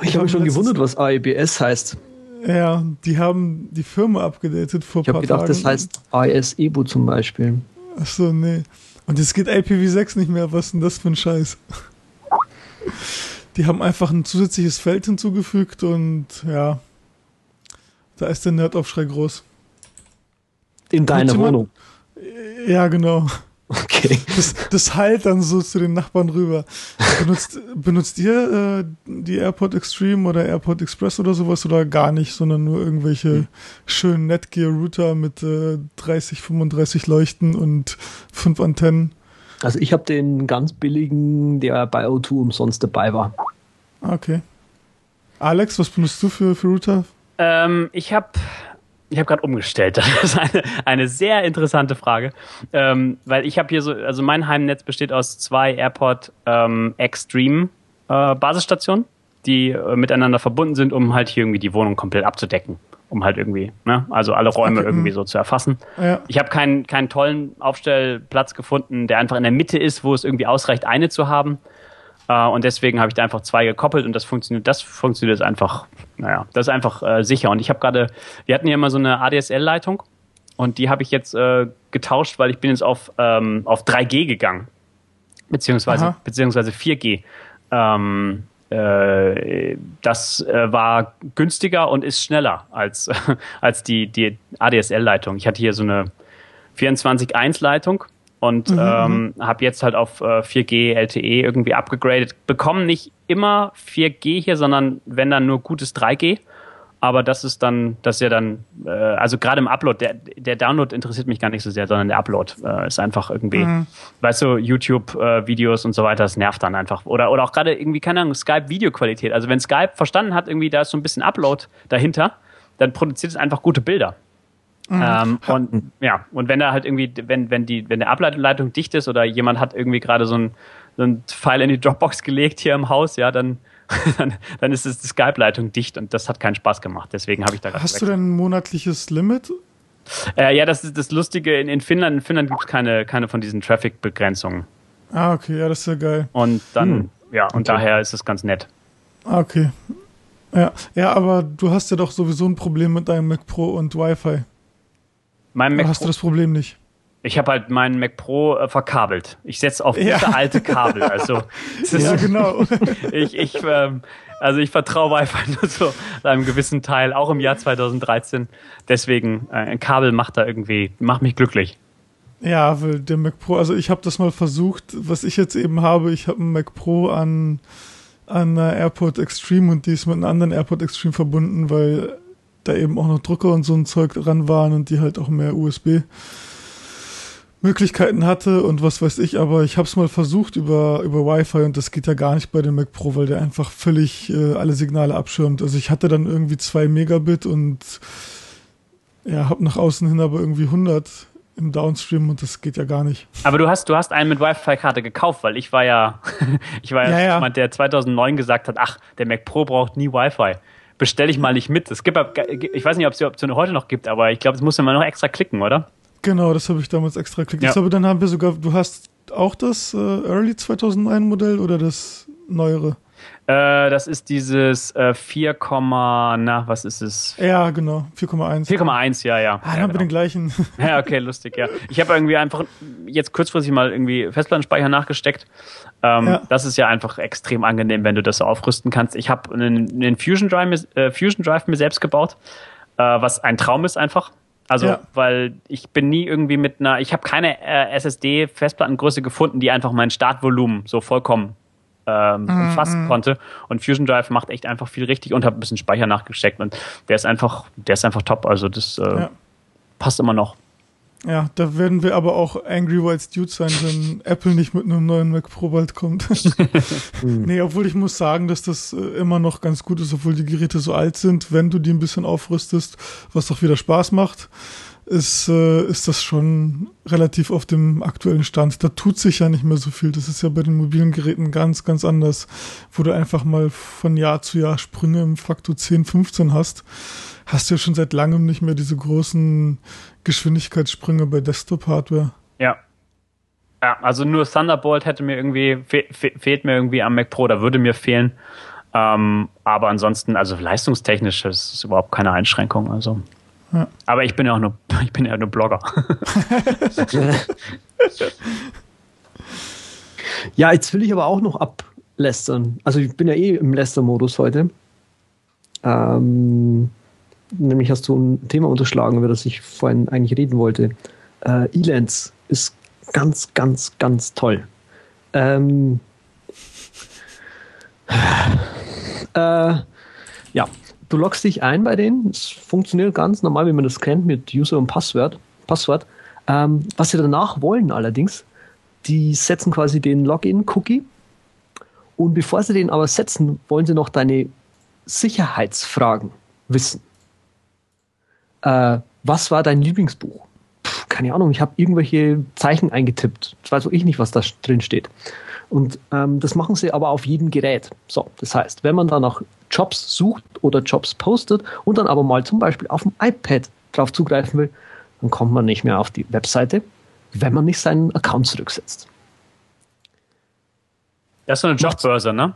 Ich habe mich schon gewundert, was AEBS heißt. Ja, die haben die Firma abgedatet vor ein paar gedacht, Tagen. Ich habe gedacht, das heißt AES Ebu zum Beispiel. Achso, nee. Und jetzt geht IPv6 nicht mehr. Was ist denn das für ein Scheiß? Die haben einfach ein zusätzliches Feld hinzugefügt und ja, da ist der Nerdaufschrei groß. In deiner Wohnung? Ja, genau. Okay. Das, das heilt dann so zu den Nachbarn rüber. Benutzt, benutzt ihr äh, die AirPod Extreme oder AirPod Express oder sowas oder gar nicht, sondern nur irgendwelche hm. schönen Netgear-Router mit äh, 30, 35 Leuchten und fünf Antennen? Also ich habe den ganz billigen, der bei O2 umsonst dabei war. Okay. Alex, was benutzt du für, für Router? Ähm, ich habe ich habe gerade umgestellt. Das ist eine, eine sehr interessante Frage, ähm, weil ich habe hier so, also mein Heimnetz besteht aus zwei AirPod ähm, Extreme äh, Basisstationen, die äh, miteinander verbunden sind, um halt hier irgendwie die Wohnung komplett abzudecken, um halt irgendwie, ne, also alle Räume okay. irgendwie so zu erfassen. Ja. Ich habe keinen keinen tollen Aufstellplatz gefunden, der einfach in der Mitte ist, wo es irgendwie ausreicht, eine zu haben. Äh, und deswegen habe ich da einfach zwei gekoppelt und das funktioniert, das funktioniert einfach, naja, das ist einfach äh, sicher. Und ich habe gerade, wir hatten hier immer so eine ADSL-Leitung und die habe ich jetzt äh, getauscht, weil ich bin jetzt auf, ähm, auf 3G gegangen. Beziehungsweise, beziehungsweise 4G. Ähm, äh, das äh, war günstiger und ist schneller als, als die, die ADSL-Leitung. Ich hatte hier so eine 24.1-Leitung und mhm, ähm, mhm. habe jetzt halt auf äh, 4G LTE irgendwie abgegradet. Bekommen nicht immer 4G hier, sondern wenn dann nur gutes 3G. Aber das ist dann, das ist ja dann, äh, also gerade im Upload, der, der Download interessiert mich gar nicht so sehr, sondern der Upload äh, ist einfach irgendwie, mhm. weißt du, YouTube-Videos äh, und so weiter, das nervt dann einfach. Oder, oder auch gerade irgendwie, keine Ahnung, Skype-Videoqualität. Also wenn Skype verstanden hat, irgendwie da ist so ein bisschen Upload dahinter, dann produziert es einfach gute Bilder. Mhm. Ähm, und ja, und wenn da halt irgendwie, wenn, wenn die, wenn der Ableitung dicht ist oder jemand hat irgendwie gerade so ein, so ein File in die Dropbox gelegt hier im Haus, ja, dann, dann, dann ist es die Skype-Leitung dicht und das hat keinen Spaß gemacht. Deswegen habe ich da Hast du denn ein monatliches Limit? Äh, ja, das ist das Lustige. In, in Finnland, in Finnland gibt es keine, keine von diesen Traffic-Begrenzungen. Ah, okay, ja, das ist ja geil. Und dann, hm. ja, und okay. daher ist es ganz nett. Ah, okay. Ja, ja, aber du hast ja doch sowieso ein Problem mit deinem Mac Pro und Wi-Fi. Mein Mac hast Pro, du das Problem nicht? Ich habe halt meinen Mac Pro äh, verkabelt. Ich setze auf ja. gute alte Kabel. Also ja, genau. ich, ich, ähm, also ich vertraue Wi-Fi nur so einem gewissen Teil, auch im Jahr 2013. Deswegen äh, ein Kabel macht da irgendwie, macht mich glücklich. Ja, weil der Mac Pro, also ich habe das mal versucht, was ich jetzt eben habe, ich habe einen Mac Pro an an einer AirPod Extreme und die ist mit einem anderen AirPod Extreme verbunden, weil da eben auch noch Drucker und so ein Zeug dran waren und die halt auch mehr USB Möglichkeiten hatte und was weiß ich, aber ich habe es mal versucht über über Wi-Fi und das geht ja gar nicht bei dem Mac Pro, weil der einfach völlig äh, alle Signale abschirmt. Also ich hatte dann irgendwie zwei Megabit und ja, habe nach außen hin aber irgendwie 100 im Downstream und das geht ja gar nicht. Aber du hast du hast einen mit Wi-Fi-Karte gekauft, weil ich war ja ich war ja, ja, jemand, der 2009 gesagt hat, ach, der Mac Pro braucht nie Wi-Fi bestelle ich mal nicht mit. Es gibt, ich weiß nicht, ob es die Option heute noch gibt, aber ich glaube, das muss man noch extra klicken, oder? Genau, das habe ich damals extra geklickt. Ja. Ich glaube, dann haben wir sogar, du hast auch das äh, Early 2009 Modell oder das neuere? Äh, das ist dieses äh, 4, na, was ist es? Ja, genau, 4,1. 4,1, ja, ja. Ah, dann ja, haben genau. wir den gleichen. Ja, okay, lustig, ja. Ich habe irgendwie einfach jetzt kurzfristig mal irgendwie Festplattenspeicher nachgesteckt. Ähm, ja. Das ist ja einfach extrem angenehm, wenn du das so aufrüsten kannst. Ich habe einen, einen Fusion, Drive, äh, Fusion Drive mir selbst gebaut, äh, was ein Traum ist einfach. Also, ja. weil ich bin nie irgendwie mit einer, ich habe keine äh, SSD-Festplattengröße gefunden, die einfach mein Startvolumen so vollkommen ähm, mhm. umfassen konnte. Und Fusion Drive macht echt einfach viel richtig und habe ein bisschen Speicher nachgesteckt und der ist einfach, der ist einfach top. Also das äh, ja. passt immer noch. Ja, da werden wir aber auch Angry White Dude sein, wenn Apple nicht mit einem neuen Mac Pro bald kommt. nee, obwohl ich muss sagen, dass das äh, immer noch ganz gut ist, obwohl die Geräte so alt sind, wenn du die ein bisschen aufrüstest, was doch wieder Spaß macht ist, äh, ist das schon relativ auf dem aktuellen Stand. Da tut sich ja nicht mehr so viel. Das ist ja bei den mobilen Geräten ganz, ganz anders, wo du einfach mal von Jahr zu Jahr Sprünge im Faktor 10, 15 hast. Hast du ja schon seit langem nicht mehr diese großen Geschwindigkeitssprünge bei Desktop-Hardware. Ja. Ja, also nur Thunderbolt hätte mir irgendwie, fe fehlt mir irgendwie am Mac Pro, da würde mir fehlen. Ähm, aber ansonsten, also leistungstechnisch ist es überhaupt keine Einschränkung. Also aber ich bin ja auch nur, ich bin ja nur Blogger. Ja, jetzt will ich aber auch noch ablästern. Also ich bin ja eh im Läster-Modus heute. Ähm, nämlich hast du ein Thema unterschlagen, über das ich vorhin eigentlich reden wollte. Äh, Elance ist ganz, ganz, ganz toll. Ähm, äh, ja, du loggst dich ein bei denen. Es funktioniert ganz normal, wie man das kennt, mit User und Passwort. Passwort. Ähm, was sie danach wollen allerdings, die setzen quasi den Login-Cookie. Und bevor sie den aber setzen, wollen sie noch deine Sicherheitsfragen wissen. Äh, was war dein Lieblingsbuch? Puh, keine Ahnung, ich habe irgendwelche Zeichen eingetippt. Das weiß auch ich nicht, was da drin steht. Und ähm, das machen sie aber auf jedem Gerät. So, das heißt, wenn man da nach Jobs sucht oder Jobs postet und dann aber mal zum Beispiel auf dem iPad drauf zugreifen will, dann kommt man nicht mehr auf die Webseite, wenn man nicht seinen Account zurücksetzt. Das ist so eine Jobbörse, ne?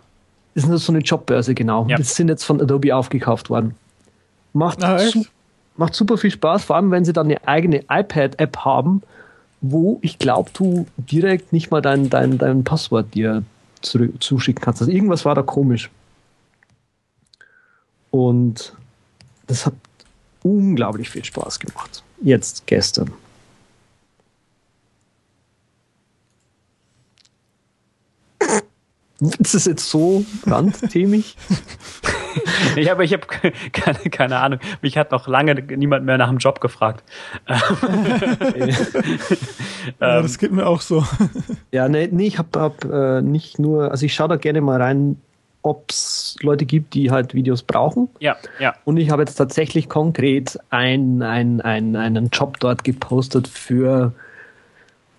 Das ist so eine Jobbörse, genau. Ja. Das sind jetzt von Adobe aufgekauft worden. Macht, ah, su macht super viel Spaß, vor allem wenn sie dann eine eigene iPad-App haben, wo ich glaube, du direkt nicht mal dein, dein, dein Passwort dir zurück, zuschicken kannst. Also irgendwas war da komisch. Und das hat unglaublich viel Spaß gemacht. Jetzt gestern. Ist das jetzt so randthemig? ich habe ich hab keine, keine Ahnung. Mich hat noch lange niemand mehr nach dem Job gefragt. ja, das geht mir auch so. Ja, nee, nee ich habe hab, äh, nicht nur, also ich schaue da gerne mal rein, ob es Leute gibt, die halt Videos brauchen. Ja, ja. Und ich habe jetzt tatsächlich konkret ein, ein, ein, einen Job dort gepostet für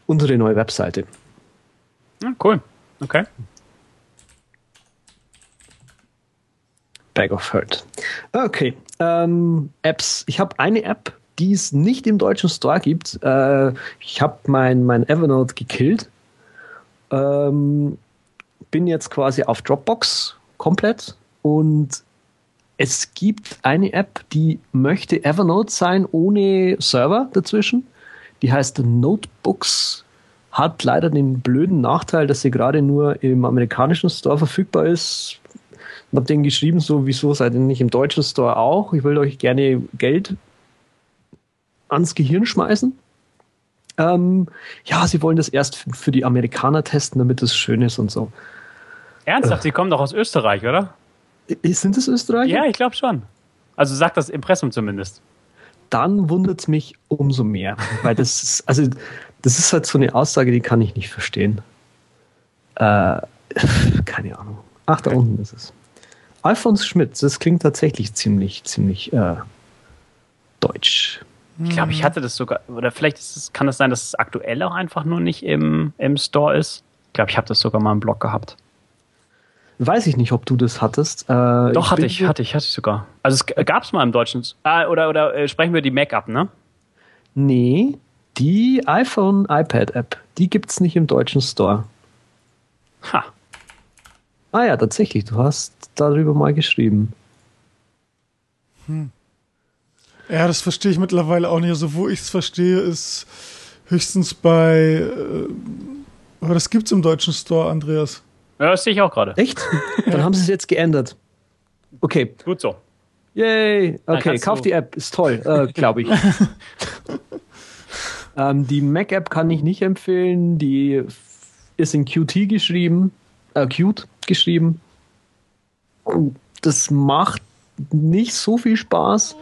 unsere neue Webseite. Ja, cool. Okay. Bag of Hurt. Okay. Ähm, Apps. Ich habe eine App, die es nicht im deutschen Store gibt. Äh, ich habe mein, mein Evernote gekillt. Ähm, bin jetzt quasi auf Dropbox komplett und es gibt eine App, die möchte Evernote sein ohne Server dazwischen. Die heißt Notebooks. Hat leider den blöden Nachteil, dass sie gerade nur im amerikanischen Store verfügbar ist und habe denen geschrieben, so, wieso seid ihr nicht im deutschen Store auch? Ich will euch gerne Geld ans Gehirn schmeißen. Ähm, ja, sie wollen das erst für die Amerikaner testen, damit es schön ist und so. Ernsthaft? Sie kommen doch aus Österreich, oder? Sind es Österreicher? Ja, ich glaube schon. Also sagt das Impressum zumindest. Dann wundert es mich umso mehr, weil das ist, also das ist halt so eine Aussage, die kann ich nicht verstehen. Äh, keine Ahnung. Ach, da unten ist es. Alfons Schmidt, das klingt tatsächlich ziemlich, ziemlich äh, deutsch. Ich glaube, ich hatte das sogar, oder vielleicht es, kann es das sein, dass es aktuell auch einfach nur nicht im, im Store ist. Ich glaube, ich habe das sogar mal im Blog gehabt. Weiß ich nicht, ob du das hattest. Äh, Doch, ich hatte ich, hatte ich, hatte ich sogar. Also es gab es mal im Deutschen. Ah, oder oder äh, sprechen wir die Mac ab, ne? Nee, die iPhone iPad App, die gibt es nicht im deutschen Store. Ha. Ah ja, tatsächlich, du hast darüber mal geschrieben. Hm. Ja, das verstehe ich mittlerweile auch nicht. Also, wo ich es verstehe, ist höchstens bei. Äh, aber das gibt es im deutschen Store, Andreas. Ja, das sehe ich auch gerade. Echt? Dann haben sie es jetzt geändert. Okay. Gut so. Yay. Okay, kauf die App, ist toll, äh, glaube ich. ähm, die Mac-App kann ich nicht empfehlen. Die ist in Qt geschrieben, äh, Qt geschrieben. Das macht nicht so viel Spaß.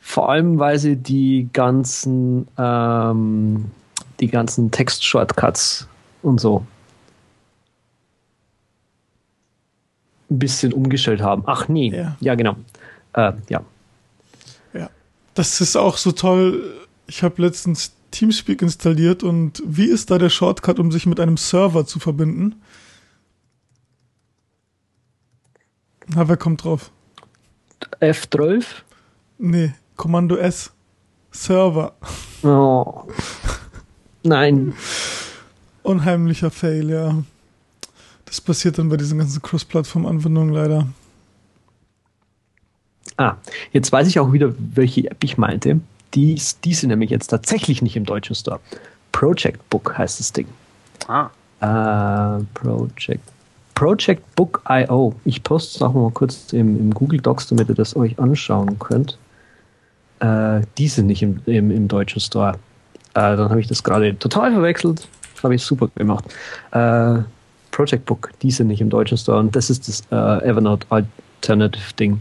Vor allem, weil sie die ganzen, ähm, die ganzen Text-Shortcuts und so ein bisschen umgestellt haben. Ach nee, ja, ja genau. Äh, ja. Ja, das ist auch so toll. Ich habe letztens Teamspeak installiert und wie ist da der Shortcut, um sich mit einem Server zu verbinden? Na, wer kommt drauf? F12? Nee, Kommando S. Server. Oh. Nein. Unheimlicher Fail, ja. Das passiert dann bei diesen ganzen Cross-Plattform-Anwendungen leider. Ah, jetzt weiß ich auch wieder, welche App ich meinte. Die ist, die sind nämlich jetzt tatsächlich nicht im deutschen Store. Project Book heißt das Ding. Ah. Äh, Project. Project Book IO. Ich poste es auch mal kurz im, im, Google Docs, damit ihr das euch anschauen könnt. Äh, die sind nicht im, im, im deutschen Store. Äh, dann habe ich das gerade total verwechselt. Das habe ich super gemacht. Äh, Project Book, die sind nicht im deutschen Store und das ist das äh, Evernote Alternative Ding.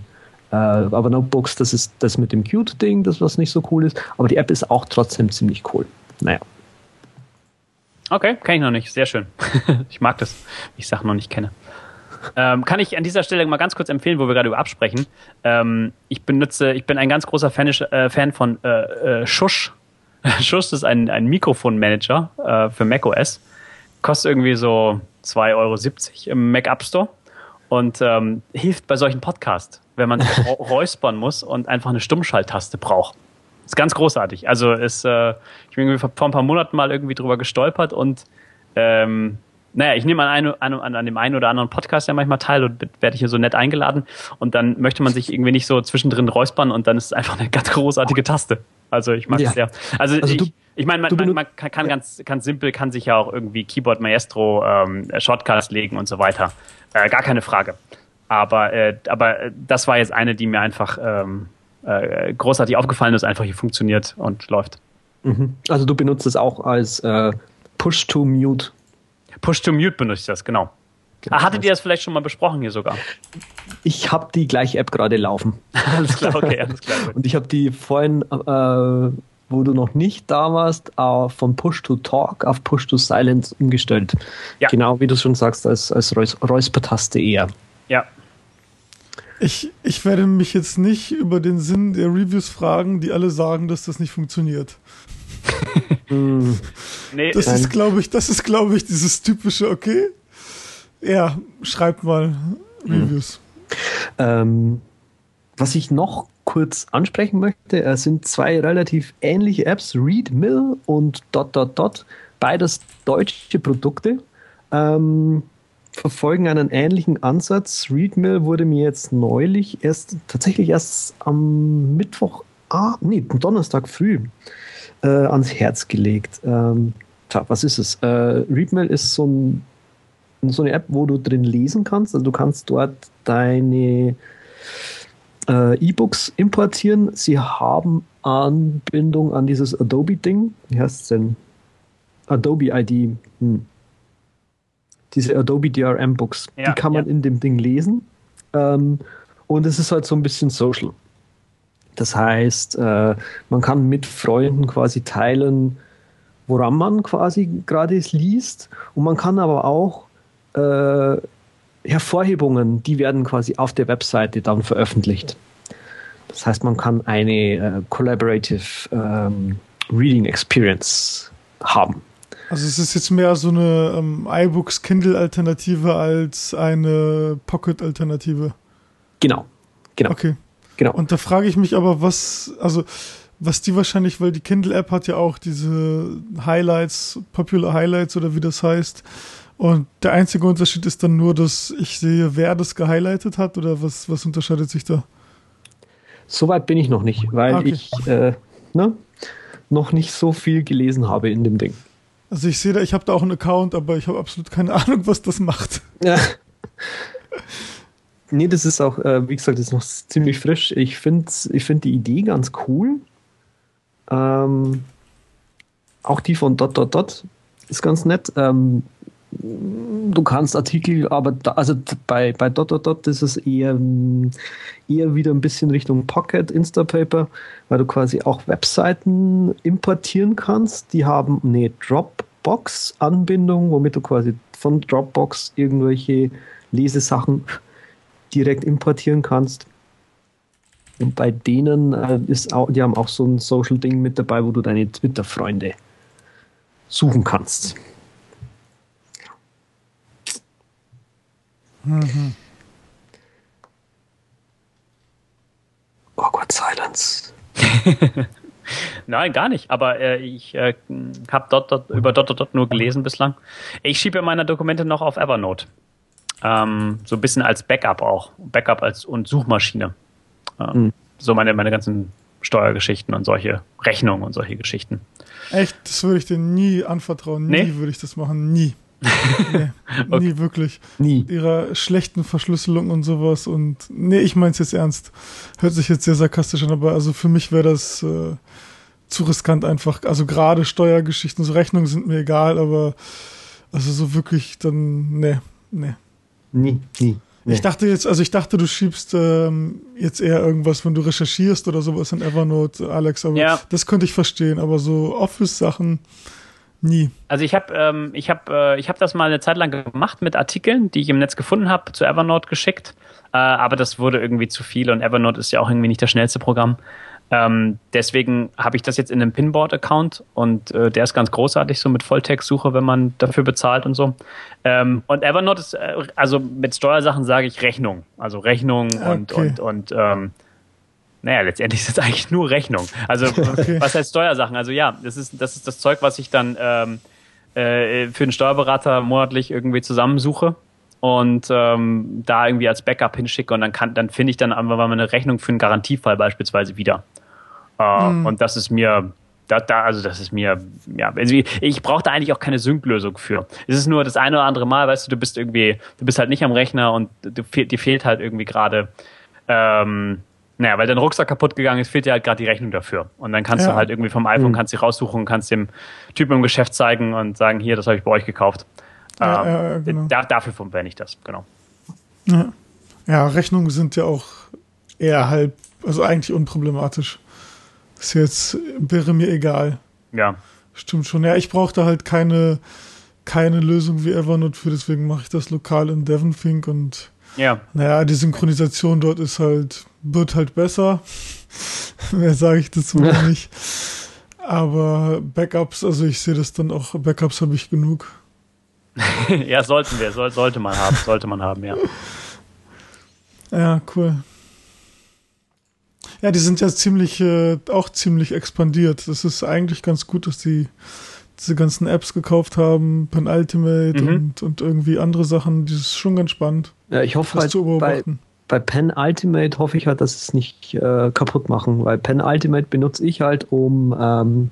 Äh, aber Notebooks, das ist das mit dem Qt-Ding, das was nicht so cool ist. Aber die App ist auch trotzdem ziemlich cool. Naja. Okay, kenne ich noch nicht. Sehr schön. ich mag das, ich Sachen noch nicht kenne. Ähm, kann ich an dieser Stelle mal ganz kurz empfehlen, wo wir gerade über absprechen. Ähm, ich benutze, ich bin ein ganz großer Fan, äh, Fan von äh, äh, Shush. Shush ist ein, ein Mikrofonmanager äh, für macOS. Kostet irgendwie so 2,70 Euro im Mac App Store und ähm, hilft bei solchen Podcasts, wenn man räuspern muss und einfach eine Stummschalttaste braucht. Ist ganz großartig. Also ist, äh, ich bin vor ein paar Monaten mal irgendwie drüber gestolpert und ähm, naja, ich nehme an, an, an, an dem einen oder anderen Podcast ja manchmal teil und werde hier so nett eingeladen und dann möchte man sich irgendwie nicht so zwischendrin räuspern und dann ist es einfach eine ganz großartige Taste. Also ich mag es ja. sehr. Also, also ich, ich meine, man, man, man, kann, kann ganz, ganz simpel, kann sich ja auch irgendwie Keyboard Maestro ähm, Shortcuts legen und so weiter. Äh, gar keine Frage. Aber, äh, aber das war jetzt eine, die mir einfach ähm, äh, großartig aufgefallen ist, einfach hier funktioniert und läuft. Mhm. Also du benutzt es auch als äh, Push-to-Mute. Push-to-Mute benutze ich das, genau. genau. Ah, hattet ihr das vielleicht schon mal besprochen hier sogar? Ich habe die gleiche App gerade laufen. alles klar, okay, alles klar. und ich habe die vorhin, äh, wo du noch nicht da warst, von Push-to-Talk auf Push-to-Silence umgestellt. Ja. Genau wie du schon sagst, als, als Räuspertaste eher. Ja, ich, ich werde mich jetzt nicht über den Sinn der Reviews fragen, die alle sagen, dass das nicht funktioniert. nee, das ist, glaube ich, das ist, glaube ich, dieses typische, okay. Ja, schreibt mal Reviews. Ähm, was ich noch kurz ansprechen möchte, äh, sind zwei relativ ähnliche Apps, ReadMill und Dot Dot Dot, beides deutsche Produkte. Ähm, verfolgen einen ähnlichen Ansatz. Readmill wurde mir jetzt neulich erst, tatsächlich erst am Mittwoch, ah, nee, Donnerstag früh äh, ans Herz gelegt. Ähm, tja, was ist es? Äh, Readmill ist so, ein, so eine App, wo du drin lesen kannst. Also du kannst dort deine äh, E-Books importieren. Sie haben Anbindung an dieses Adobe-Ding. Wie heißt es denn? Adobe ID. Hm diese Adobe DRM Books. Ja, die kann man ja. in dem Ding lesen. Ähm, und es ist halt so ein bisschen social. Das heißt, äh, man kann mit Freunden quasi teilen, woran man quasi gerade liest. Und man kann aber auch äh, Hervorhebungen, die werden quasi auf der Webseite dann veröffentlicht. Das heißt, man kann eine äh, Collaborative ähm, Reading Experience haben. Also es ist jetzt mehr so eine ähm, iBooks Kindle-Alternative als eine Pocket-Alternative. Genau, genau. Okay. Genau. Und da frage ich mich aber, was, also was die wahrscheinlich, weil die Kindle-App hat ja auch diese Highlights, Popular Highlights oder wie das heißt. Und der einzige Unterschied ist dann nur, dass ich sehe, wer das gehighlightet hat oder was, was unterscheidet sich da? Soweit bin ich noch nicht, weil okay. ich äh, ne, noch nicht so viel gelesen habe in dem Ding. Also ich sehe da, ich habe da auch einen Account, aber ich habe absolut keine Ahnung, was das macht. Ja. nee, das ist auch, äh, wie gesagt, das ist noch ziemlich frisch. Ich finde ich find die Idee ganz cool. Ähm, auch die von Dot Dot Dot ist ganz nett. Ähm, du kannst Artikel, aber da, also bei, bei Dot Dot Dot ist es eher, eher wieder ein bisschen Richtung Pocket Instapaper, weil du quasi auch Webseiten importieren kannst. Die haben eine Dropbox-Anbindung, womit du quasi von Dropbox irgendwelche Lesesachen direkt importieren kannst. Und bei denen äh, ist auch, die haben auch so ein Social-Ding mit dabei, wo du deine Twitter-Freunde suchen kannst. Mhm. Awkward Silence. Nein, gar nicht. Aber äh, ich äh, habe dort, dort, über dort, dort, dort nur gelesen bislang. Ich schiebe meine Dokumente noch auf Evernote. Ähm, so ein bisschen als Backup auch. Backup als und Suchmaschine. Ähm, mhm. So meine, meine ganzen Steuergeschichten und solche Rechnungen und solche Geschichten. Echt? Das würde ich dir nie anvertrauen. Nie nee? würde ich das machen. Nie. nee, okay. nie wirklich. Nie. Ihrer schlechten Verschlüsselung und sowas und nee, ich mein's jetzt ernst. Hört sich jetzt sehr sarkastisch an, aber also für mich wäre das äh, zu riskant einfach. Also gerade Steuergeschichten, so Rechnungen sind mir egal, aber also so wirklich dann, nee, nee. Nie, nie. Nee. Ich dachte jetzt, also ich dachte, du schiebst ähm, jetzt eher irgendwas, wenn du recherchierst oder sowas in Evernote, Alex, aber ja. das könnte ich verstehen, aber so Office-Sachen nie. Also ich habe ähm, ich habe äh, ich habe das mal eine Zeit lang gemacht mit Artikeln, die ich im Netz gefunden habe, zu Evernote geschickt, äh, aber das wurde irgendwie zu viel und Evernote ist ja auch irgendwie nicht das schnellste Programm. Ähm, deswegen habe ich das jetzt in einem Pinboard-Account und äh, der ist ganz großartig, so mit Volltext-Suche, wenn man dafür bezahlt und so. Ähm, und Evernote ist, äh, also mit Steuersachen sage ich Rechnung. Also Rechnung okay. und, und, und ähm, naja, letztendlich ist es eigentlich nur Rechnung. Also was heißt Steuersachen? Also ja, das ist, das ist das Zeug, was ich dann ähm, äh, für einen Steuerberater monatlich irgendwie zusammensuche und ähm, da irgendwie als Backup hinschicke und dann kann, dann finde ich dann einfach mal eine Rechnung für einen Garantiefall beispielsweise wieder. Äh, mhm. Und das ist mir, da, da, also das ist mir, ja, also ich brauche da eigentlich auch keine Sync-Lösung für. Es ist nur das eine oder andere Mal, weißt du, du bist irgendwie, du bist halt nicht am Rechner und du, dir fehlt halt irgendwie gerade, ähm, naja, weil dein Rucksack kaputt gegangen ist, fehlt dir halt gerade die Rechnung dafür. Und dann kannst ja. du halt irgendwie vom iPhone, mhm. kannst sie raussuchen, kannst dem Typen im Geschäft zeigen und sagen, hier, das habe ich bei euch gekauft. Ja, ähm, ja, genau. da, dafür verwende ich das, genau. Ja. ja, Rechnungen sind ja auch eher halb, also eigentlich unproblematisch. Ist jetzt, wäre mir egal. Ja. Stimmt schon. Ja, ich brauchte halt keine, keine Lösung wie Evernote für, deswegen mache ich das lokal in Devonthink und ja. Naja, die Synchronisation dort ist halt, wird halt besser. Mehr sage ich dazu noch nicht. Aber Backups, also ich sehe das dann auch, Backups habe ich genug. ja, sollten wir, soll, sollte man haben, sollte man haben, ja. Ja, cool. Ja, die sind ja ziemlich, äh, auch ziemlich expandiert. Das ist eigentlich ganz gut, dass die diese ganzen Apps gekauft haben, Pen Ultimate mhm. und, und irgendwie andere Sachen. Das ist schon ganz spannend. Ja, ich hoffe halt, bei, bei Pen Ultimate hoffe ich halt, dass es nicht äh, kaputt machen, weil Pen Ultimate benutze ich halt, um ähm,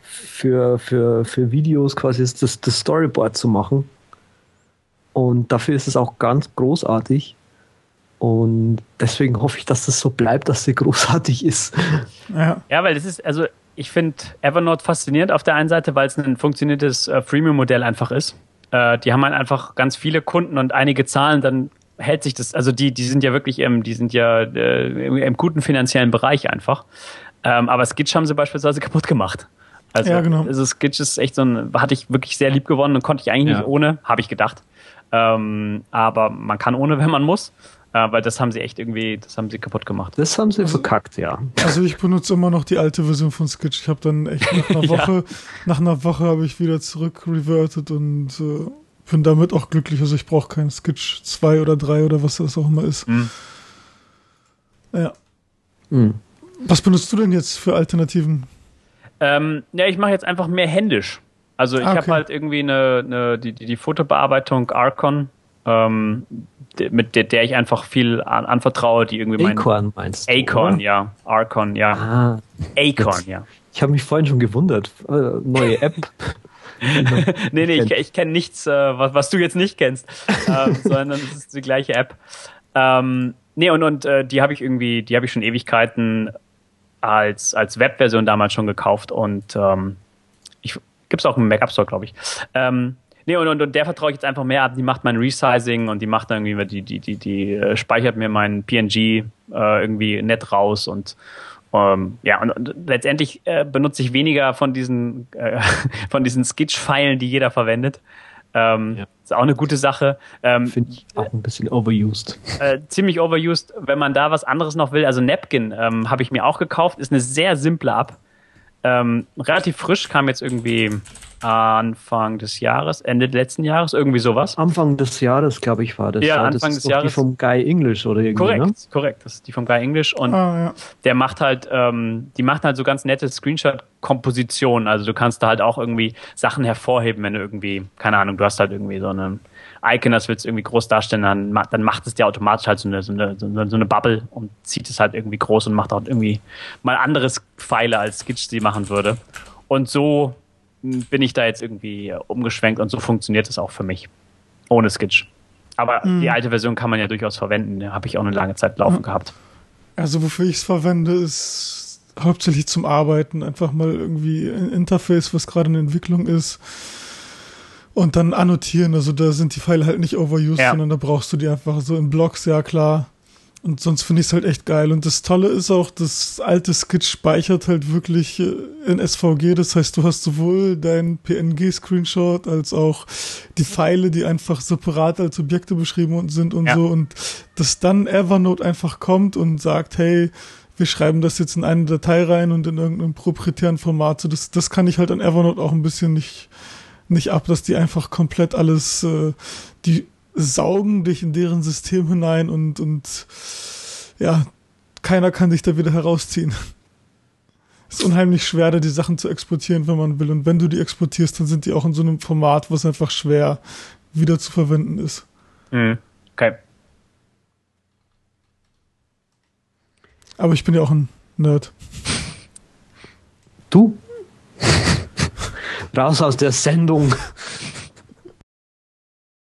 für, für, für Videos quasi das, das Storyboard zu machen. Und dafür ist es auch ganz großartig. Und deswegen hoffe ich, dass das so bleibt, dass sie großartig ist. Ja, ja weil es ist, also ich finde Evernote faszinierend auf der einen Seite, weil es ein funktioniertes äh, Freemium-Modell einfach ist. Äh, die haben halt einfach ganz viele Kunden und einige Zahlen, dann hält sich das, also die, die sind ja wirklich im, die sind ja äh, im, im, guten finanziellen Bereich einfach. Ähm, aber Skitch haben sie beispielsweise kaputt gemacht. Also, ja, genau. also Skitch ist echt so ein, hatte ich wirklich sehr lieb gewonnen und konnte ich eigentlich ja. nicht ohne, habe ich gedacht. Ähm, aber man kann ohne, wenn man muss. Äh, weil das haben sie echt irgendwie, das haben sie kaputt gemacht. Das haben sie also, verkackt, ja. Also ich benutze immer noch die alte Version von Sketch. Ich habe dann echt nach einer Woche, ja. nach einer Woche habe ich wieder zurück reverted und äh, bin damit auch glücklich. Also ich brauche keinen Sketch 2 oder 3 oder was das auch immer ist. Mhm. Ja. Mhm. Was benutzt du denn jetzt für Alternativen? Ähm, ja, ich mache jetzt einfach mehr händisch. Also ich ah, okay. habe halt irgendwie eine, eine die, die Fotobearbeitung Archon ähm, mit der, der ich einfach viel an, anvertraue, die irgendwie mein Acorn meinst du? Acorn, ja. Archon, ja. Ah, Acorn, ja. Ich habe mich vorhin schon gewundert. Äh, neue App. nee, nee, ich, ich kenne nichts, äh, was, was du jetzt nicht kennst, ähm, sondern es ist die gleiche App. Ähm, nee, und, und äh, die habe ich irgendwie, die habe ich schon Ewigkeiten als, als Webversion damals schon gekauft und ähm, ich gibt es auch im Mac App Store, glaube ich. Ähm, Nee, und, und, und der vertraue ich jetzt einfach mehr ab. Die macht mein Resizing und die macht dann irgendwie, die, die, die, die äh, speichert mir mein PNG äh, irgendwie nett raus und ähm, ja, und, und letztendlich äh, benutze ich weniger von diesen, äh, von diesen Sketch-Pfeilen, die jeder verwendet. Ähm, ja. Ist auch eine gute Sache. Ähm, Finde ich auch ein bisschen overused. Äh, ziemlich overused, wenn man da was anderes noch will. Also Napkin ähm, habe ich mir auch gekauft, ist eine sehr simple App. Ähm, relativ frisch, kam jetzt irgendwie Anfang des Jahres, Ende letzten Jahres, irgendwie sowas. Anfang des Jahres, glaube ich, war das. Ja, Anfang das des Jahres. Die vom Guy English oder irgendwie. Korrekt, ne? korrekt. Das ist die vom Guy English und ah, ja. der macht halt, ähm, die macht halt so ganz nette Screenshot-Kompositionen. Also du kannst da halt auch irgendwie Sachen hervorheben, wenn du irgendwie, keine Ahnung, du hast halt irgendwie so eine Icon, das willst du irgendwie groß darstellen, dann, dann macht es dir automatisch halt so eine, so eine, so eine Bubble und zieht es halt irgendwie groß und macht auch irgendwie mal anderes Pfeile, als Skitch sie machen würde. Und so bin ich da jetzt irgendwie umgeschwenkt und so funktioniert es auch für mich. Ohne Skitch. Aber mhm. die alte Version kann man ja durchaus verwenden. Da habe ich auch eine lange Zeit laufen mhm. gehabt. Also wofür ich es verwende, ist hauptsächlich zum Arbeiten. Einfach mal irgendwie ein Interface, was gerade in Entwicklung ist. Und dann annotieren. Also da sind die Pfeile halt nicht overused, ja. sondern da brauchst du die einfach so in Blocks, ja klar. Und sonst finde ich es halt echt geil. Und das Tolle ist auch, das alte Skitch speichert halt wirklich äh, in SVG. Das heißt, du hast sowohl dein PNG-Screenshot als auch die Pfeile, die einfach separat als Objekte beschrieben sind und ja. so. Und dass dann Evernote einfach kommt und sagt, hey, wir schreiben das jetzt in eine Datei rein und in irgendeinem proprietären Format. So, das, das kann ich halt an Evernote auch ein bisschen nicht, nicht ab, dass die einfach komplett alles, äh, die saugen dich in deren System hinein und, und ja, keiner kann dich da wieder herausziehen. Es ist unheimlich schwer, da die Sachen zu exportieren, wenn man will. Und wenn du die exportierst, dann sind die auch in so einem Format, was einfach schwer wieder zu verwenden ist. Mhm. Okay. Aber ich bin ja auch ein Nerd. Du? Raus aus der Sendung.